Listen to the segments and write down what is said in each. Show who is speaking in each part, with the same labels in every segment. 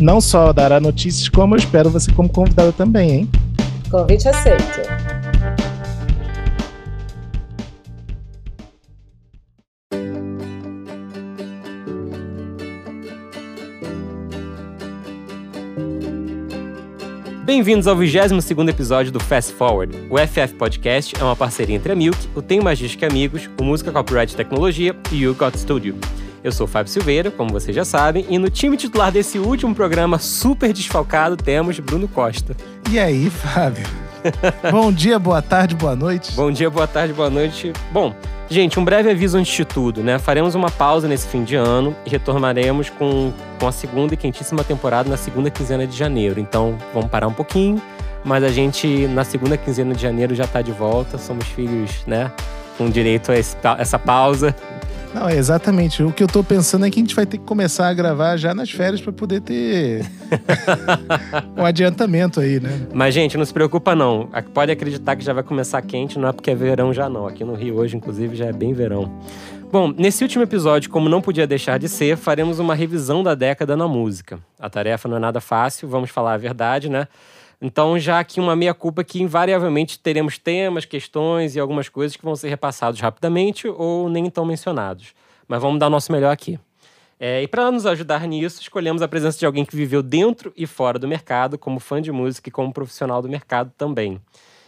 Speaker 1: Não só dará notícias, como eu espero você como convidada também, hein?
Speaker 2: Convite aceito.
Speaker 3: Bem-vindos ao 22º episódio do Fast Forward. O FF Podcast é uma parceria entre a Milk, o Tem Mais Disco que Amigos, o Música Copyright Tecnologia e o Got Studio. Eu sou o Fábio Silveira, como vocês já sabem, e no time titular desse último programa super desfalcado temos Bruno Costa.
Speaker 1: E aí, Fábio? Bom dia, boa tarde, boa noite.
Speaker 3: Bom dia, boa tarde, boa noite. Bom, gente, um breve aviso antes de tudo, né? Faremos uma pausa nesse fim de ano e retornaremos com, com a segunda e quentíssima temporada na segunda quinzena de janeiro. Então, vamos parar um pouquinho, mas a gente, na segunda quinzena de janeiro, já tá de volta. Somos filhos, né? Com direito a essa pausa.
Speaker 1: Não, é exatamente. O que eu tô pensando é que a gente vai ter que começar a gravar já nas férias para poder ter um adiantamento aí, né?
Speaker 3: Mas, gente, não se preocupa não. Pode acreditar que já vai começar quente, não é porque é verão já não. Aqui no Rio hoje, inclusive, já é bem verão. Bom, nesse último episódio, como não podia deixar de ser, faremos uma revisão da década na música. A tarefa não é nada fácil, vamos falar a verdade, né? Então, já aqui uma meia-culpa que invariavelmente teremos temas, questões e algumas coisas que vão ser repassados rapidamente ou nem tão mencionados. Mas vamos dar o nosso melhor aqui. É, e para nos ajudar nisso, escolhemos a presença de alguém que viveu dentro e fora do mercado, como fã de música e como profissional do mercado também.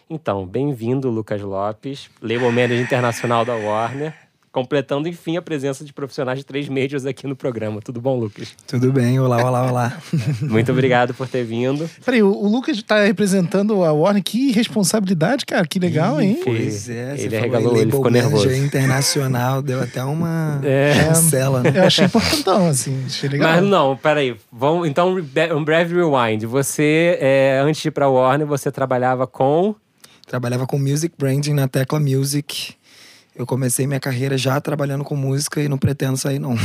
Speaker 3: Então, bem-vindo, Lucas Lopes, label manager internacional da Warner completando, enfim, a presença de profissionais de três majors aqui no programa. Tudo bom, Lucas?
Speaker 4: Tudo bem, olá, olá, olá.
Speaker 3: Muito obrigado por ter vindo.
Speaker 1: Peraí, o, o Lucas está representando a Warner, que responsabilidade, cara, que legal, hein?
Speaker 4: Pois é,
Speaker 3: ele arregalou, ele ficou nervoso.
Speaker 4: internacional, deu até uma é. chancela, né?
Speaker 1: Eu achei importantão, assim, achei legal.
Speaker 3: Mas não, peraí, vamos, então um breve rewind. Você, é, antes de ir pra Warner, você trabalhava com...
Speaker 4: Trabalhava com Music Branding na Tecla Music eu comecei minha carreira já trabalhando com música e não pretendo sair, não.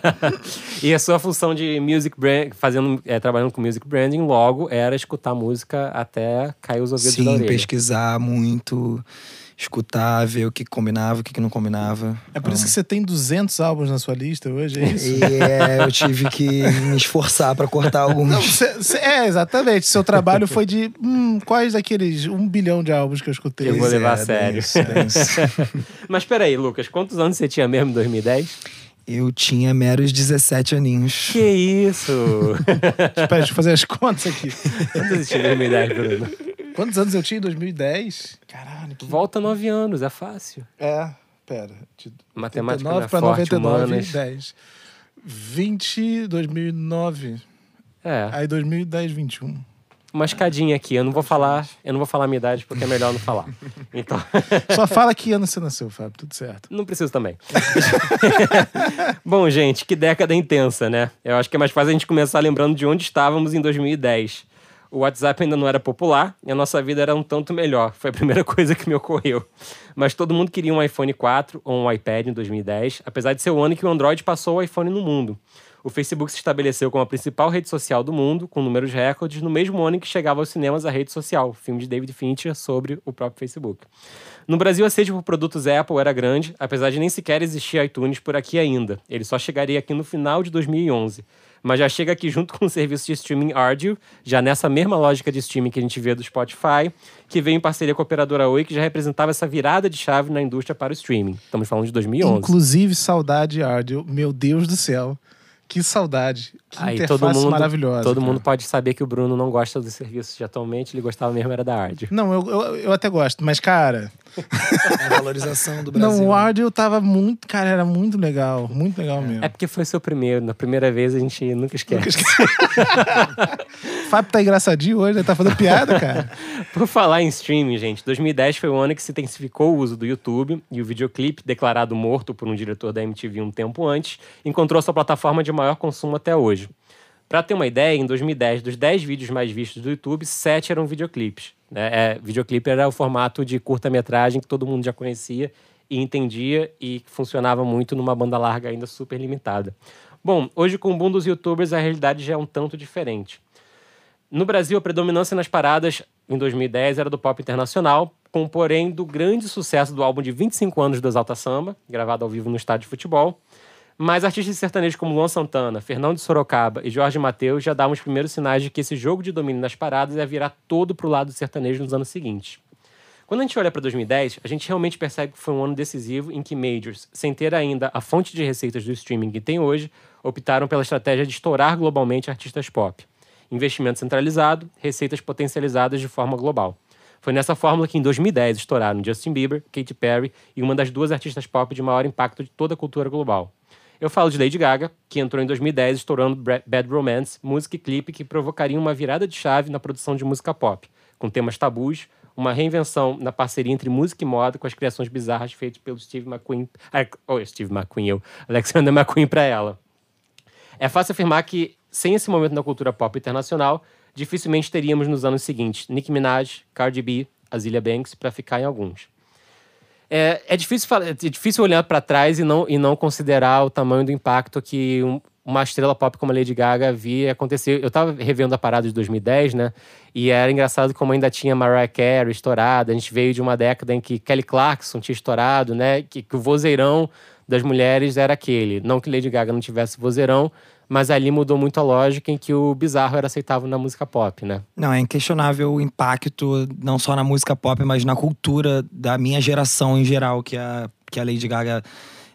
Speaker 3: e a sua função de music brand, fazendo, é, trabalhando com music branding, logo era escutar música até cair os ouvidos
Speaker 4: Sim,
Speaker 3: da orelha.
Speaker 4: pesquisar muito escutar, ver o que combinava, o que não combinava.
Speaker 1: É por isso que você tem 200 álbuns na sua lista hoje, é isso?
Speaker 4: E é, eu tive que me esforçar para cortar alguns. Não,
Speaker 1: cê, cê, é, exatamente. Seu trabalho foi de hum, quais daqueles um bilhão de álbuns que eu escutei.
Speaker 3: Eu vou levar é, a sério. Isso, isso. Mas peraí, Lucas, quantos anos você tinha mesmo em 2010?
Speaker 4: Eu tinha meros 17 aninhos.
Speaker 3: Que isso?
Speaker 1: Espera, deixa eu fazer as contas aqui.
Speaker 3: Quantos você tinha em 2010, Bruno?
Speaker 1: Quantos anos eu tinha em 2010? Caralho.
Speaker 3: Que... Volta nove anos, é fácil.
Speaker 1: É, pera.
Speaker 3: De Matemática 89 para 99, humanas.
Speaker 1: 10. 20, 2009. É. Aí 2010, 21.
Speaker 3: Uma escadinha aqui, eu não vou falar, eu não vou falar a minha idade porque é melhor não falar. Então,
Speaker 1: só fala que ano você nasceu, Fábio, tudo certo.
Speaker 3: Não preciso também. Bom, gente, que década intensa, né? Eu acho que é mais fácil a gente começar lembrando de onde estávamos em 2010 o WhatsApp ainda não era popular e a nossa vida era um tanto melhor. Foi a primeira coisa que me ocorreu. Mas todo mundo queria um iPhone 4 ou um iPad em 2010, apesar de ser o ano que o Android passou o iPhone no mundo. O Facebook se estabeleceu como a principal rede social do mundo, com números recordes, no mesmo ano em que chegava aos cinemas a rede social, filme de David Fincher sobre o próprio Facebook. No Brasil, a sede por produtos Apple era grande, apesar de nem sequer existir iTunes por aqui ainda. Ele só chegaria aqui no final de 2011 mas já chega aqui junto com o serviço de streaming Ardio, já nessa mesma lógica de streaming que a gente vê do Spotify, que veio em parceria com a operadora Oi, que já representava essa virada de chave na indústria para o streaming. Estamos falando de 2011.
Speaker 1: Inclusive, saudade Ardio, meu Deus do céu. Que saudade. Que Aí, interface todo mundo, maravilhosa.
Speaker 3: Todo cara. mundo pode saber que o Bruno não gosta dos serviços de atualmente, ele gostava mesmo era da Ardio.
Speaker 1: Não, eu, eu, eu até gosto, mas, cara.
Speaker 4: a valorização do Brasil.
Speaker 1: Não, o Ardio tava muito. Cara, era muito legal. Muito legal mesmo.
Speaker 3: É porque foi seu primeiro. Na primeira vez a gente nunca esquece. Nunca esquece.
Speaker 1: Fábio tá engraçadinho hoje, né? Tá fazendo piada, cara.
Speaker 3: Por falar em streaming, gente, 2010 foi o ano que se intensificou o uso do YouTube e o videoclipe, declarado morto por um diretor da MTV um tempo antes, encontrou sua plataforma de maior consumo até hoje. Para ter uma ideia, em 2010, dos 10 vídeos mais vistos do YouTube, 7 eram videoclipes. Né? É, videoclipe era o formato de curta-metragem que todo mundo já conhecia e entendia e que funcionava muito numa banda larga ainda super limitada. Bom, hoje com o boom dos youtubers a realidade já é um tanto diferente. No Brasil, a predominância nas paradas em 2010 era do pop internacional, com porém do grande sucesso do álbum de 25 anos do Exalta Samba, gravado ao vivo no estádio de futebol, mas artistas sertanejos como Luan Santana, Fernando de Sorocaba e Jorge Mateus já davam os primeiros sinais de que esse jogo de domínio nas paradas ia virar todo pro lado sertanejo nos anos seguintes. Quando a gente olha para 2010, a gente realmente percebe que foi um ano decisivo em que majors, sem ter ainda a fonte de receitas do streaming que tem hoje, optaram pela estratégia de estourar globalmente artistas pop. Investimento centralizado, receitas potencializadas de forma global. Foi nessa fórmula que em 2010 estouraram Justin Bieber, Katy Perry e uma das duas artistas pop de maior impacto de toda a cultura global, eu falo de Lady Gaga, que entrou em 2010 estourando Bad Romance, música e clipe que provocaria uma virada de chave na produção de música pop, com temas tabus, uma reinvenção na parceria entre música e moda com as criações bizarras feitas pelo Steve McQueen, oh, Steve McQueen, eu, Alexander McQueen para ela. É fácil afirmar que, sem esse momento na cultura pop internacional, dificilmente teríamos nos anos seguintes Nicki Minaj, Cardi B, Azealia Banks, para ficar em alguns. É, é, difícil, é difícil olhar para trás e não, e não considerar o tamanho do impacto que um, uma estrela pop como a Lady Gaga via acontecer. Eu tava revendo a parada de 2010, né? E era engraçado como ainda tinha Mariah Carey estourada. A gente veio de uma década em que Kelly Clarkson tinha estourado, né? Que, que o vozeirão das mulheres era aquele. Não que Lady Gaga não tivesse vozeirão, mas ali mudou muito a lógica em que o bizarro era aceitável na música pop, né?
Speaker 4: Não, é inquestionável o impacto, não só na música pop, mas na cultura da minha geração em geral, que a, que a Lady Gaga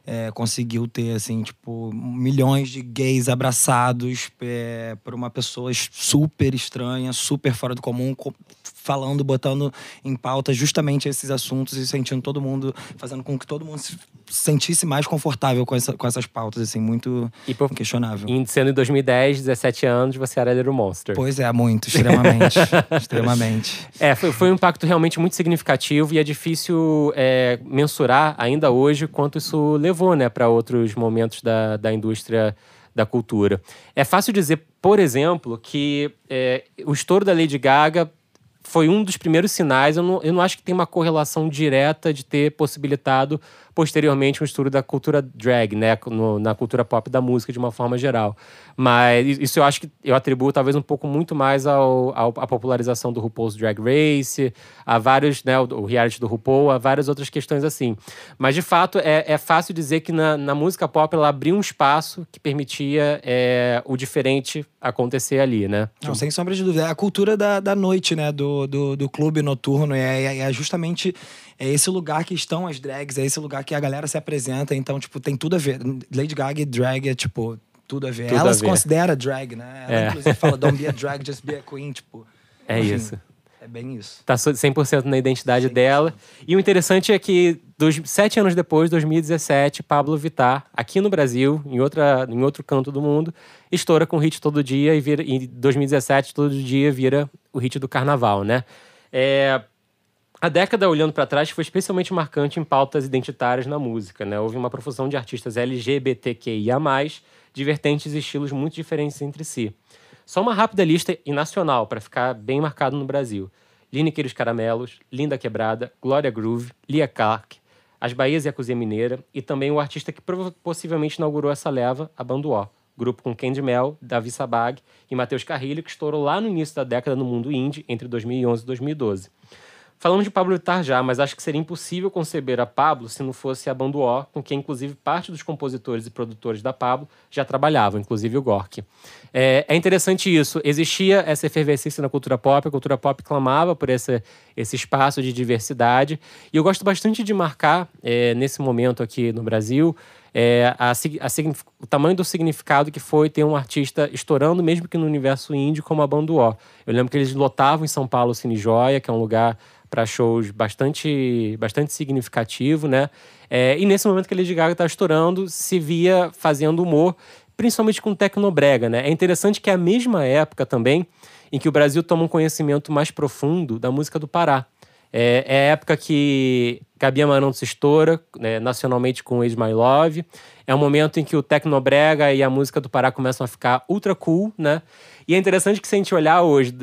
Speaker 4: é, conseguiu ter, assim, tipo, milhões de gays abraçados é, por uma pessoa super estranha, super fora do comum, falando, botando em pauta justamente esses assuntos e sentindo todo mundo, fazendo com que todo mundo se sentisse mais confortável com, essa, com essas pautas, assim, muito e por, inquestionável.
Speaker 3: E sendo em 2010, 17 anos, você era Little Monster.
Speaker 4: Pois é, muito, extremamente. extremamente.
Speaker 3: É, foi, foi, um impacto realmente muito significativo e é difícil é, mensurar ainda hoje quanto isso levou, né, para outros momentos da, da indústria da cultura. É fácil dizer, por exemplo, que é, o estouro da Lady Gaga foi um dos primeiros sinais. Eu não, eu não acho que tem uma correlação direta de ter possibilitado posteriormente um estudo da cultura drag, né, no, na cultura pop da música de uma forma geral. Mas isso eu acho que eu atribuo talvez um pouco muito mais ao, ao à popularização do RuPaul's Drag Race, a vários, né, o, o, reality do RuPaul, a várias outras questões assim. Mas de fato é, é fácil dizer que na, na música pop ela abriu um espaço que permitia é, o diferente acontecer ali, né?
Speaker 4: Não, sem sombra de dúvida. É a cultura da, da noite, né, do, do, do clube noturno, é, é, é justamente é esse lugar que estão as drags, é esse lugar que a galera se apresenta. Então, tipo, tem tudo a ver. Lady Gaga e drag é, tipo, tudo a ver. Tudo ela a se ver. considera drag, né? Ela, é. inclusive, fala, don't be a drag, just be a queen, tipo.
Speaker 3: É enfim, isso.
Speaker 4: É bem isso.
Speaker 3: Tá 100% na identidade 100%. dela. E o interessante é que, dos, sete anos depois, 2017, Pablo Vittar, aqui no Brasil, em, outra, em outro canto do mundo, estoura com hit todo dia e vira, em 2017, todo dia vira o hit do carnaval, né? É, a década, olhando para trás, foi especialmente marcante em pautas identitárias na música. Né? Houve uma profusão de artistas LGBTQIA, de vertentes e estilos muito diferentes entre si. Só uma rápida lista e nacional, para ficar bem marcado no Brasil. Lineker Caramelos, Linda Quebrada, Glória Groove, Lia Clark, As Bahias e a Cozinha Mineira, e também o artista que possivelmente inaugurou essa leva, a Banduó, grupo com Candy Mel, Davi Sabag e Matheus Carrilho, que estourou lá no início da década no mundo indie, entre 2011 e 2012. Falamos de Pablo Vittar já, mas acho que seria impossível conceber a Pablo se não fosse a banda O, com quem inclusive parte dos compositores e produtores da Pablo já trabalhavam, inclusive o Gork. É, é, interessante isso. Existia essa efervescência na cultura pop, a cultura pop clamava por esse, esse espaço de diversidade. E eu gosto bastante de marcar, é, nesse momento aqui no Brasil, é, a, a, o tamanho do significado que foi ter um artista estourando, mesmo que no universo indie, como a banda O. Eu lembro que eles lotavam em São Paulo o Cine Joia, que é um lugar para shows bastante, bastante significativo, né? É, e nesse momento que a Lady Gaga está estourando, se via fazendo humor, principalmente com tecnobrega, né? É interessante que é a mesma época também em que o Brasil toma um conhecimento mais profundo da música do Pará. É, é a época que Gabi Amaranto se estoura, né, nacionalmente com Age My Love. É um momento em que o Tecnobrega e a música do Pará começam a ficar ultra cool, né? E é interessante que se a gente olhar hoje,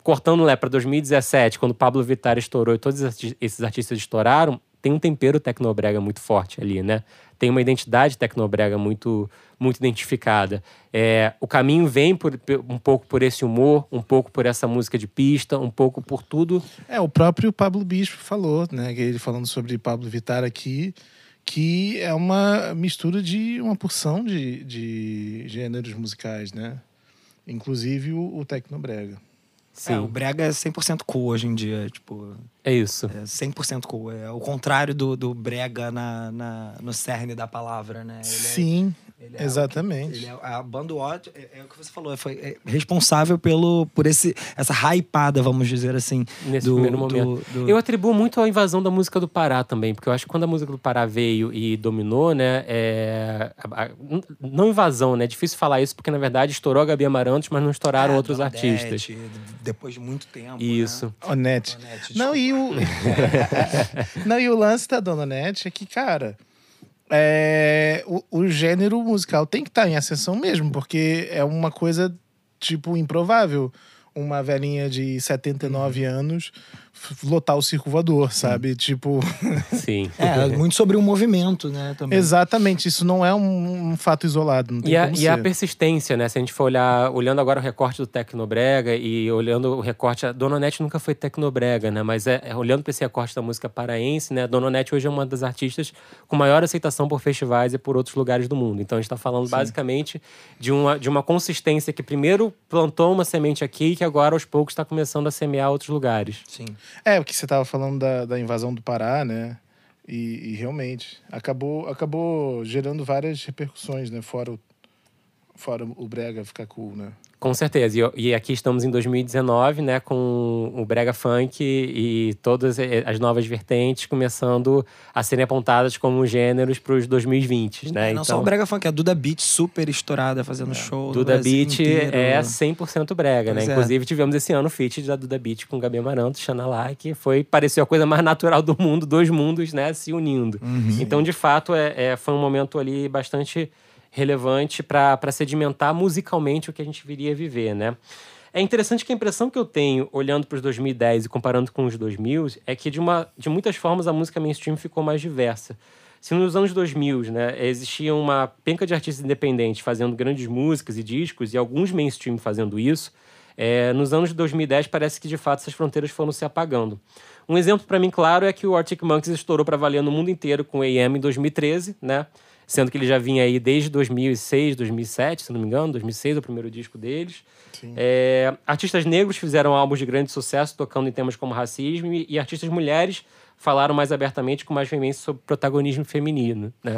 Speaker 3: cortando né, para 2017, quando Pablo Vittar estourou e todos esses artistas estouraram, tem um tempero tecnobrega muito forte ali, né? Tem uma identidade tecnobrega muito muito identificada. É, o caminho vem por, um pouco por esse humor, um pouco por essa música de pista, um pouco por tudo.
Speaker 1: É, o próprio Pablo Bispo falou, né? Ele falando sobre Pablo Vittar aqui, que é uma mistura de uma porção de, de gêneros musicais, né? Inclusive o, o Tecnobrega.
Speaker 4: Sim. É, o brega é 100% cool hoje em dia, tipo...
Speaker 3: É isso.
Speaker 4: É 100% cool. É o contrário do, do brega na, na, no cerne da palavra, né? Ele
Speaker 1: Sim.
Speaker 4: É,
Speaker 1: é Exatamente.
Speaker 4: ele é, a banda Watch é, é, o que você falou, foi é responsável pelo, por esse, essa hypada, vamos dizer assim.
Speaker 3: Nesse
Speaker 4: do,
Speaker 3: primeiro momento. Do, do... Eu atribuo muito à invasão da música do Pará também, porque eu acho que quando a música do Pará veio e dominou, né? É, a, a, não invasão, né? É difícil falar isso, porque na verdade estourou a Gabi Amarantos, mas não estouraram é, outros artistas.
Speaker 4: depois de muito tempo. Né?
Speaker 3: Isso.
Speaker 1: Né? Onete. Não, e o. não, e o lance da Dona Onete é que, cara é, o, o, gênero musical tem que estar tá em ascensão mesmo, porque é uma coisa, tipo, improvável. Uma velhinha de 79 uhum. anos lotar o circo voador, sabe? Tipo.
Speaker 3: Sim.
Speaker 4: é, muito sobre o movimento, né? Também.
Speaker 1: Exatamente, isso não é um, um fato isolado.
Speaker 3: e,
Speaker 1: a,
Speaker 3: e a, persistência, né? Se a gente for olhar, olhando agora o recorte do Tecnobrega e olhando o recorte. A Dona Onete nunca foi Tecnobrega, né? Mas é, é olhando para esse recorte da música paraense, né? A Dona Onete hoje é uma das artistas com maior aceitação por festivais e por outros lugares do mundo. Então a gente está falando Sim. basicamente de uma, de uma consistência que primeiro plantou uma semente aqui e que agora aos poucos está começando a semear outros lugares.
Speaker 4: Sim.
Speaker 1: É, o que você estava falando da, da invasão do Pará, né? E, e, realmente acabou, acabou gerando várias repercussões, né? Fora o, fora o Brega ficar cool, né?
Speaker 3: Com certeza. E, e, aqui estamos em 2019, né, com o brega funk e todas as novas vertentes começando a serem apontadas como gêneros para os 2020, né?
Speaker 4: É, não então, só o brega funk, a Duda Beat super estourada fazendo é. show.
Speaker 3: Duda Beat é 100% brega, né? pois né? É. Inclusive tivemos esse ano o feat da Duda Beat com Gabi Amaranto, Xana que foi pareceu a coisa mais natural do mundo, dois mundos, né, se unindo. Uhum. Então, de fato, é, é, foi um momento ali bastante relevante para sedimentar musicalmente o que a gente viria a viver, né? É interessante que a impressão que eu tenho, olhando para os 2010 e comparando com os 2000, é que de, uma, de muitas formas a música mainstream ficou mais diversa. Se nos anos 2000 né, existia uma penca de artistas independentes fazendo grandes músicas e discos, e alguns mainstream fazendo isso, é, nos anos de 2010 parece que de fato essas fronteiras foram se apagando. Um exemplo para mim claro é que o Arctic Monkeys estourou para valer no mundo inteiro com o AM em 2013, né? Sendo que ele já vinha aí desde 2006, 2007, se não me engano, 2006 é o primeiro disco deles. É, artistas negros fizeram álbuns de grande sucesso tocando em temas como racismo e, e artistas mulheres falaram mais abertamente com mais veemência sobre protagonismo feminino, né?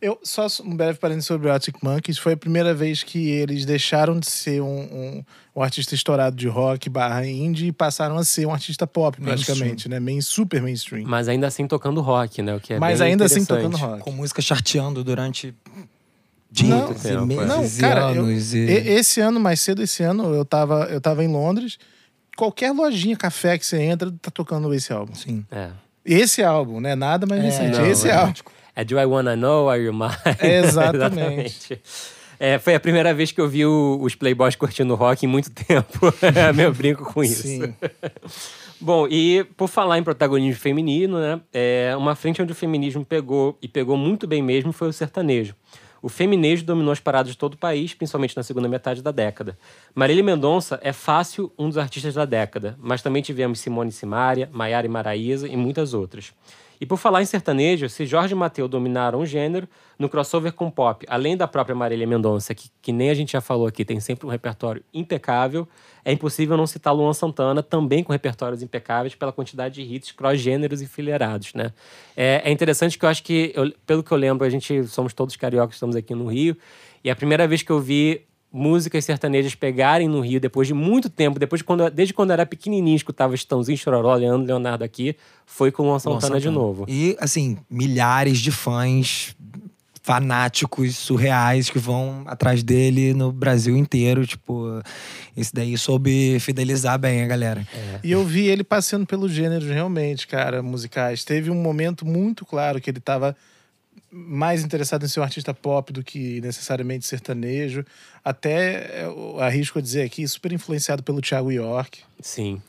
Speaker 1: Eu, só um breve parênteses sobre o Arctic Monkeys. Foi a primeira vez que eles deixaram de ser um, um, um artista estourado de rock barra indie e passaram a ser um artista pop, praticamente, né? Main, super mainstream.
Speaker 3: Mas ainda assim tocando rock, né? O que é
Speaker 1: Mas ainda assim tocando rock.
Speaker 4: Com música charteando durante dias
Speaker 1: não,
Speaker 4: e meses
Speaker 1: não, cara, eu,
Speaker 4: e...
Speaker 1: Esse ano, mais cedo esse ano, eu tava, eu tava em Londres. Qualquer lojinha café que você entra, tá tocando esse álbum.
Speaker 4: Sim.
Speaker 3: É.
Speaker 1: Esse álbum, né? Nada mais é, recente. Não, esse é. álbum.
Speaker 3: É Do I Wanna Know? Are You Mine?
Speaker 1: Exatamente.
Speaker 3: É, foi a primeira vez que eu vi o, os Playboys curtindo rock em muito tempo. Meu brinco com isso. Sim. Bom, e por falar em protagonismo feminino, né? É, uma frente onde o feminismo pegou, e pegou muito bem mesmo, foi o sertanejo. O feminejo dominou as paradas de todo o país, principalmente na segunda metade da década. Marília Mendonça é fácil um dos artistas da década, mas também tivemos Simone Simaria, Maiara e Maraísa e muitas outras. E por falar em sertanejo, se Jorge e Mateus dominaram o gênero, no crossover com pop, além da própria Marília Mendonça, que, que nem a gente já falou aqui, tem sempre um repertório impecável, é impossível não citar Luan Santana, também com repertórios impecáveis pela quantidade de hits cross-gêneros enfileirados, né? É, é interessante que eu acho que, eu, pelo que eu lembro, a gente somos todos cariocas, estamos aqui no Rio, e a primeira vez que eu vi músicas sertanejas pegarem no Rio depois de muito tempo, depois de quando, desde quando eu era pequenininho, escutava Estãozinho, Chororó, Leandro, Leonardo aqui, foi com o Luan Santana, Santana de novo.
Speaker 4: E, assim, milhares de fãs fanáticos surreais que vão atrás dele no Brasil inteiro. Tipo, esse daí soube fidelizar bem a galera.
Speaker 1: É. E eu vi ele passando pelos gêneros realmente, cara, musicais. Teve um momento muito claro que ele estava mais interessado em ser um artista pop do que necessariamente sertanejo. Até, arrisco a dizer aqui, super influenciado pelo Thiago York.
Speaker 3: Sim.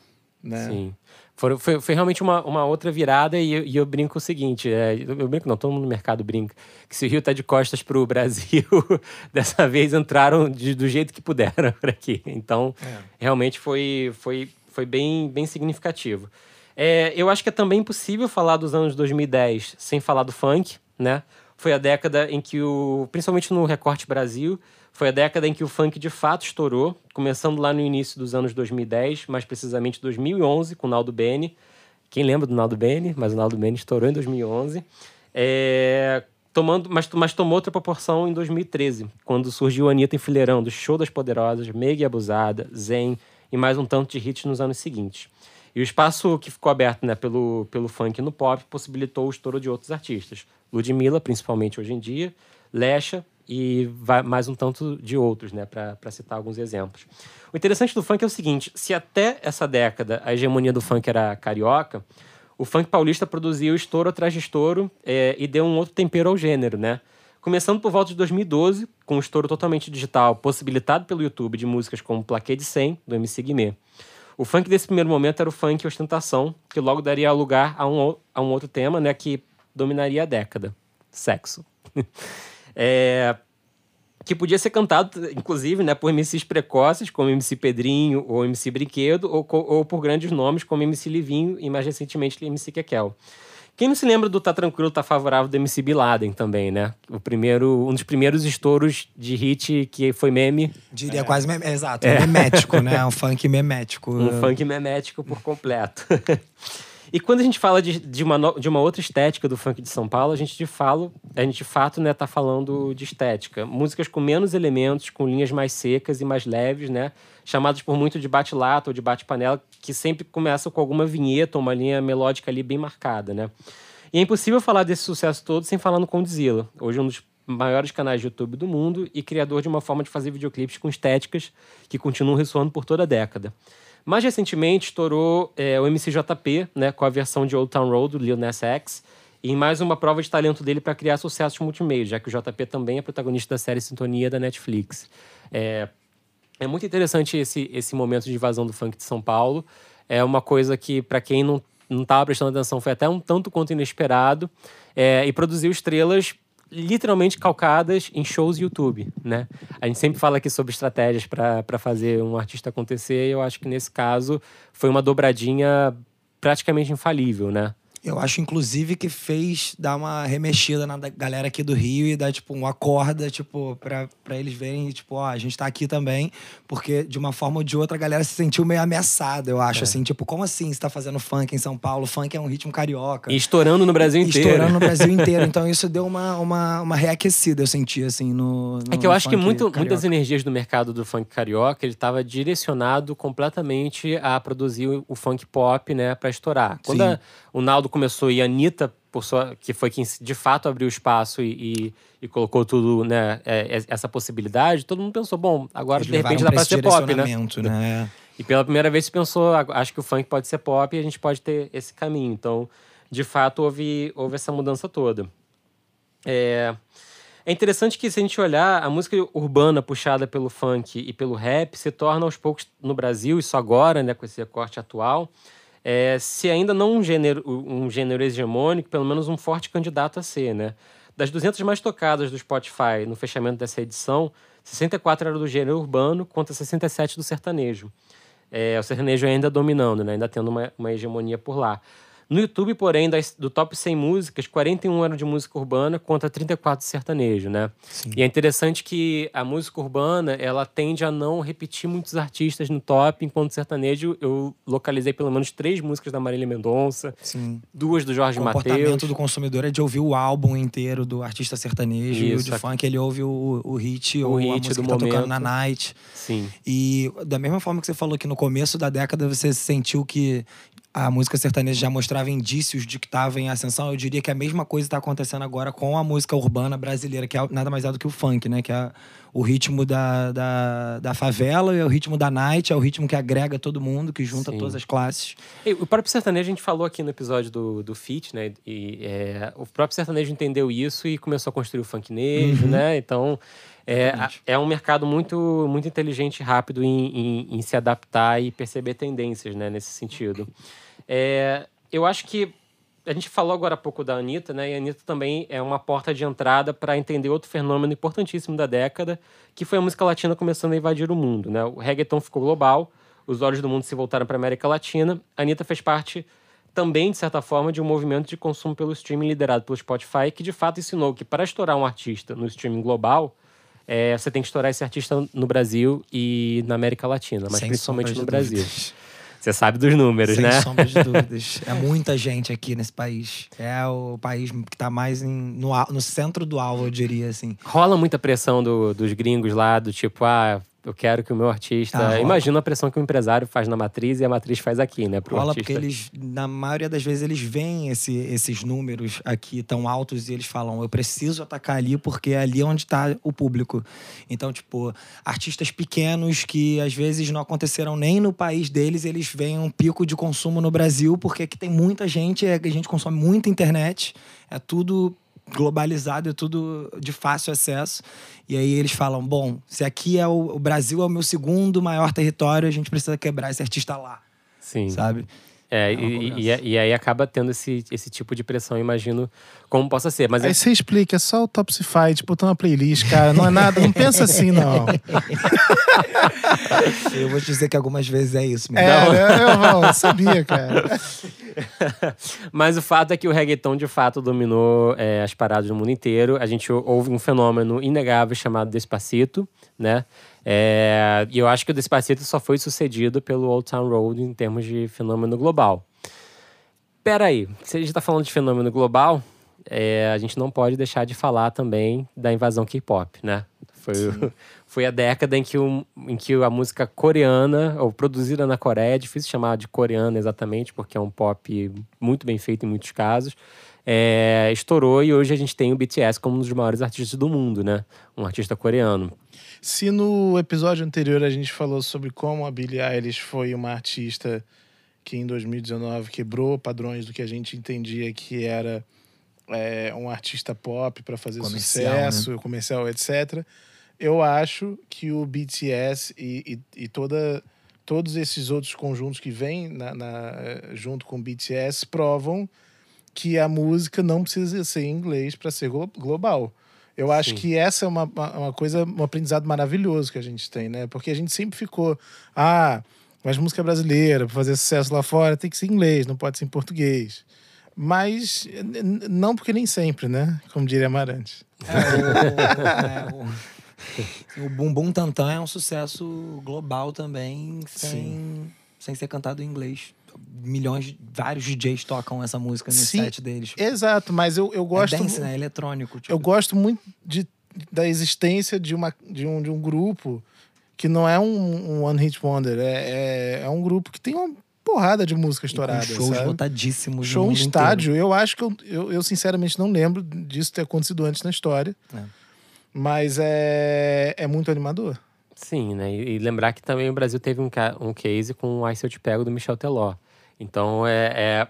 Speaker 3: Né? Sim. Foi, foi, foi, realmente uma, uma outra virada e eu, e eu brinco o seguinte, é, eu brinco não, todo mundo no mercado brinca, que se o Rio tá de costas para o Brasil, dessa vez entraram de, do jeito que puderam por aqui. Então, é. realmente foi, foi, foi bem, bem significativo. É, eu acho que é também impossível falar dos anos 2010 sem falar do funk, né? Foi a década em que o, principalmente no recorte Brasil, foi a década em que o funk de fato estourou, começando lá no início dos anos 2010, mais precisamente 2011, com o Naldo Bene. Quem lembra do Naldo Bene? Mas o Naldo Bene estourou em 2011. É, tomando, mas, mas tomou outra proporção em 2013, quando surgiu Anitta enfileirando Show das Poderosas, Mega e Abusada, Zen e mais um tanto de hits nos anos seguintes. E o espaço que ficou aberto né, pelo, pelo funk no pop possibilitou o estouro de outros artistas. Ludmilla, principalmente hoje em dia, Lesha, e mais um tanto de outros, né, para citar alguns exemplos. O interessante do funk é o seguinte: se até essa década a hegemonia do funk era carioca, o funk paulista produziu estouro atrás de estouro é, e deu um outro tempero ao gênero, né? Começando por volta de 2012, com um estouro totalmente digital possibilitado pelo YouTube de músicas como Plaquê de 100, do MC Guimê. O funk desse primeiro momento era o funk ostentação, que logo daria lugar a um, a um outro tema, né, que dominaria a década: sexo. É, que podia ser cantado, inclusive, né, por MCs precoces, como MC Pedrinho ou MC Brinquedo, ou, ou por grandes nomes como MC Livinho e, mais recentemente, MC Kekel. Quem não se lembra do Tá Tranquilo, Tá Favorável do MC Biladen também, né? O primeiro, um dos primeiros estouros de hit que foi meme.
Speaker 4: Diria é. quase meme, exato, é. memético, né? Um funk memético.
Speaker 3: Um funk memético por completo. E quando a gente fala de, de, uma, de uma outra estética do funk de São Paulo, a gente de, falo, a gente de fato né, tá falando de estética. Músicas com menos elementos, com linhas mais secas e mais leves, né? Chamadas por muito de bate-lata ou de bate-panela, que sempre começam com alguma vinheta ou uma linha melódica ali bem marcada, né? E é impossível falar desse sucesso todo sem falar no Condzilla. Hoje um dos maiores canais de YouTube do mundo e criador de uma forma de fazer videoclipes com estéticas que continuam ressoando por toda a década. Mais recentemente, estourou é, o MCJP, né, com a versão de Old Town Road, do Lil Nas X, e mais uma prova de talento dele para criar sucessos multimedia, já que o JP também é protagonista da série Sintonia da Netflix. É, é muito interessante esse, esse momento de invasão do funk de São Paulo. É uma coisa que, para quem não não estava prestando atenção, foi até um tanto quanto inesperado. É, e produziu estrelas literalmente calcadas em shows YouTube, né? A gente sempre fala aqui sobre estratégias para fazer um artista acontecer e eu acho que nesse caso foi uma dobradinha praticamente infalível, né?
Speaker 4: Eu acho, inclusive, que fez dar uma remexida na galera aqui do Rio e dar, tipo, uma corda, tipo, pra, pra eles verem, tipo, ó, a gente tá aqui também, porque de uma forma ou de outra a galera se sentiu meio ameaçada, eu acho, é. assim, tipo, como assim você tá fazendo funk em São Paulo? Funk é um ritmo carioca.
Speaker 3: E estourando no Brasil inteiro.
Speaker 4: Estourando no Brasil inteiro. Então isso deu uma, uma, uma reaquecida, eu senti, assim, no. no
Speaker 3: é que eu acho que muito, muitas energias do mercado do funk carioca, ele tava direcionado completamente a produzir o funk pop, né, pra estourar. Quando a, o Naldo começou e a Anitta, por sua, que foi quem de fato abriu espaço e, e, e colocou tudo, né, é, é, essa possibilidade, todo mundo pensou, bom, agora Eles de repente dá pra ser pop, né? né? E pela primeira vez se pensou, acho que o funk pode ser pop e a gente pode ter esse caminho. Então, de fato, houve, houve essa mudança toda. É, é interessante que, se a gente olhar, a música urbana puxada pelo funk e pelo rap se torna aos poucos no Brasil, isso agora, né, com esse recorte atual, é, se ainda não um gênero, um gênero hegemônico, pelo menos um forte candidato a ser, né? Das 200 mais tocadas do Spotify no fechamento dessa edição, 64 eram do gênero urbano contra 67 do sertanejo. É, o sertanejo ainda dominando, né? ainda tendo uma, uma hegemonia por lá. No YouTube, porém, das, do top 100 músicas, 41 eram de música urbana contra 34 de sertanejo, né? Sim. E é interessante que a música urbana, ela tende a não repetir muitos artistas no top, enquanto sertanejo eu localizei pelo menos três músicas da Marília Mendonça, Sim. duas do Jorge Mateus. O comportamento
Speaker 4: do consumidor é de ouvir o álbum inteiro do artista sertanejo Isso, e o de funk ele ouve o, o hit o ou hit a música do que tá momento. tocando na night.
Speaker 3: Sim.
Speaker 4: E da mesma forma que você falou que no começo da década você sentiu que a música sertaneja já mostrava indícios de que estava em ascensão, eu diria que a mesma coisa está acontecendo agora com a música urbana brasileira, que é nada mais é do que o funk, né? Que é o ritmo da, da, da favela, é o ritmo da night, é o ritmo que agrega todo mundo, que junta Sim. todas as classes.
Speaker 3: E o próprio sertanejo, a gente falou aqui no episódio do, do Fit, né? E é, o próprio sertanejo entendeu isso e começou a construir o funknejo, uhum. né? Então. É, é um mercado muito, muito inteligente e rápido em, em, em, se adaptar e perceber tendências né, nesse sentido. É, eu acho que a gente falou agora há pouco da Anitta, né? E a Anitta também é uma porta de entrada para entender outro fenômeno importantíssimo da década, que foi a música latina começando a invadir o mundo, né? O reggaeton ficou global, os olhos do mundo se voltaram para a América Latina. A Anitta fez parte também, de certa forma, de um movimento de consumo pelo streaming liderado pelo Spotify, que de fato ensinou que para estourar um artista no streaming global, é, você tem que estourar esse artista no Brasil e na América Latina, mas Sem principalmente no Brasil. Você sabe dos números,
Speaker 4: Sem
Speaker 3: né?
Speaker 4: Sem sombra de dúvidas. é muita gente aqui nesse país. É o país que está mais em, no, no centro do alvo, eu diria assim.
Speaker 3: Rola muita pressão do, dos gringos lá, do tipo, ah, eu quero que o meu artista. Ah, Imagina a pressão que o empresário faz na matriz e a matriz faz aqui, né?
Speaker 4: Pro rola artista. porque eles, na maioria das vezes, eles veem esse, esses números aqui tão altos e eles falam: eu preciso atacar ali porque é ali onde está o público. Então, tipo, artistas pequenos que às vezes não aconteceram nem no país deles, eles veem um pico de consumo no Brasil porque aqui tem muita gente, é, a gente consome muita internet, é tudo globalizado, é tudo de fácil acesso. E aí eles falam: bom, se aqui é o, o Brasil é o meu segundo maior território, a gente precisa quebrar esse artista lá.
Speaker 3: Sim.
Speaker 4: Sabe?
Speaker 3: É, é e, e, e, aí acaba tendo esse, esse tipo de pressão, imagino, como possa ser. Mas
Speaker 1: aí
Speaker 3: é...
Speaker 1: você explica, é só o Topsify, tipo, botar uma playlist, cara. Não é nada, não pensa assim, não.
Speaker 4: eu vou te dizer que algumas vezes é isso mesmo.
Speaker 1: É, eu, eu, eu sabia, cara.
Speaker 3: Mas o fato é que o reggaeton, de fato, dominou é, as paradas no mundo inteiro. A gente houve um fenômeno inegável chamado Despacito, né? É, e eu acho que o Despacito só foi sucedido pelo Old Town Road em termos de fenômeno global. Peraí, se a gente está falando de fenômeno global, é, a gente não pode deixar de falar também da invasão K-pop, né? Foi, foi a década em que, o, em que a música coreana, ou produzida na Coreia, é difícil chamar de coreana exatamente, porque é um pop muito bem feito em muitos casos, é, estourou e hoje a gente tem o BTS como um dos maiores artistas do mundo, né? Um artista coreano.
Speaker 1: Se no episódio anterior a gente falou sobre como a Billie Eilish foi uma artista que em 2019 quebrou padrões do que a gente entendia que era é, um artista pop para fazer comercial, sucesso, né? comercial, etc. Eu acho que o BTS e, e, e toda, todos esses outros conjuntos que vêm na, na, junto com o BTS provam que a música não precisa ser em inglês para ser global. Eu acho Sim. que essa é uma, uma coisa, um aprendizado maravilhoso que a gente tem, né? Porque a gente sempre ficou, ah, mas música brasileira, para fazer sucesso lá fora, tem que ser em inglês, não pode ser em português. Mas não porque nem sempre, né? Como diria Amarante.
Speaker 4: É, o, é, o, o Bumbum Tantan é um sucesso global também, sem, sem ser cantado em inglês milhões, vários DJs tocam essa música no Sim, set deles.
Speaker 1: Exato, mas eu, eu gosto. É
Speaker 4: dance, né? É eletrônico.
Speaker 1: Tipo. Eu gosto muito de, da existência de, uma, de, um, de um grupo que não é um, um One Hit Wonder, é, é, é, um grupo que tem uma porrada de música estourada.
Speaker 4: shows sabe? lotadíssimos.
Speaker 1: Show em estádio. Inteiro. Eu acho que eu, eu, eu, sinceramente não lembro disso ter acontecido antes na história. É. Mas é, é muito animador.
Speaker 3: Sim, né? E, e, lembrar que também o Brasil teve um, um case com o Ice Eu Te Pego do Michel Teló. Então é, é...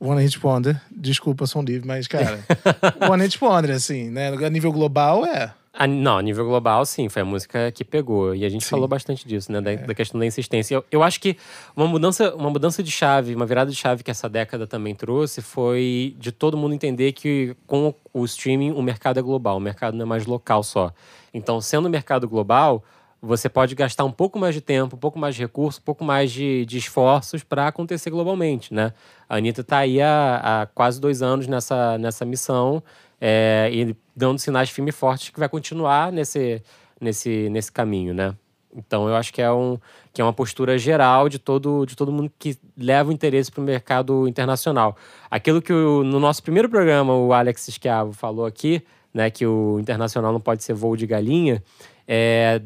Speaker 1: One Hit Wonder. Desculpa, som livre, mas, cara, One Hit Wonder, assim, né? A nível global é.
Speaker 3: A, não, a nível global, sim, foi a música que pegou. E a gente sim. falou bastante disso, né? Da, é. da questão da insistência. Eu, eu, acho que uma mudança, uma mudança de chave, uma virada de chave que essa década também trouxe foi de todo mundo entender que com o streaming o mercado é global, o mercado não é mais local só. Então, sendo o mercado global, você pode gastar um pouco mais de tempo, um pouco mais de recurso, um pouco mais de, de esforços para acontecer globalmente, né? A Anitta está aí há, há, quase dois anos nessa, nessa missão é, e dando sinais firmes e fortes que vai continuar nesse, nesse, nesse caminho, né? Então eu acho que é, um, que é uma postura geral de todo, de todo mundo que leva o interesse para o mercado internacional. Aquilo que o, no nosso primeiro programa o Alex Schiavo falou aqui, né, que o internacional não pode ser voo de galinha, é,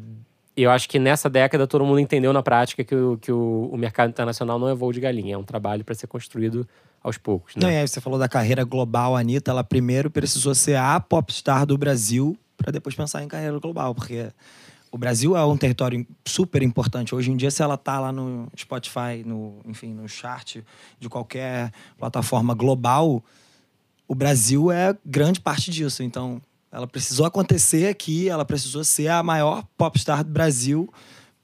Speaker 3: eu acho que nessa década todo mundo entendeu na prática que o, que o, o mercado internacional não é voo de galinha, é um trabalho para ser construído aos poucos. Né?
Speaker 4: Não, é, você falou da carreira global, Anitta, ela primeiro precisou ser a popstar do Brasil para depois pensar em carreira global, porque o Brasil é um território super importante. Hoje em dia, se ela tá lá no Spotify, no, enfim, no chart de qualquer plataforma global, o Brasil é grande parte disso. Então, ela precisou acontecer aqui, ela precisou ser a maior popstar do Brasil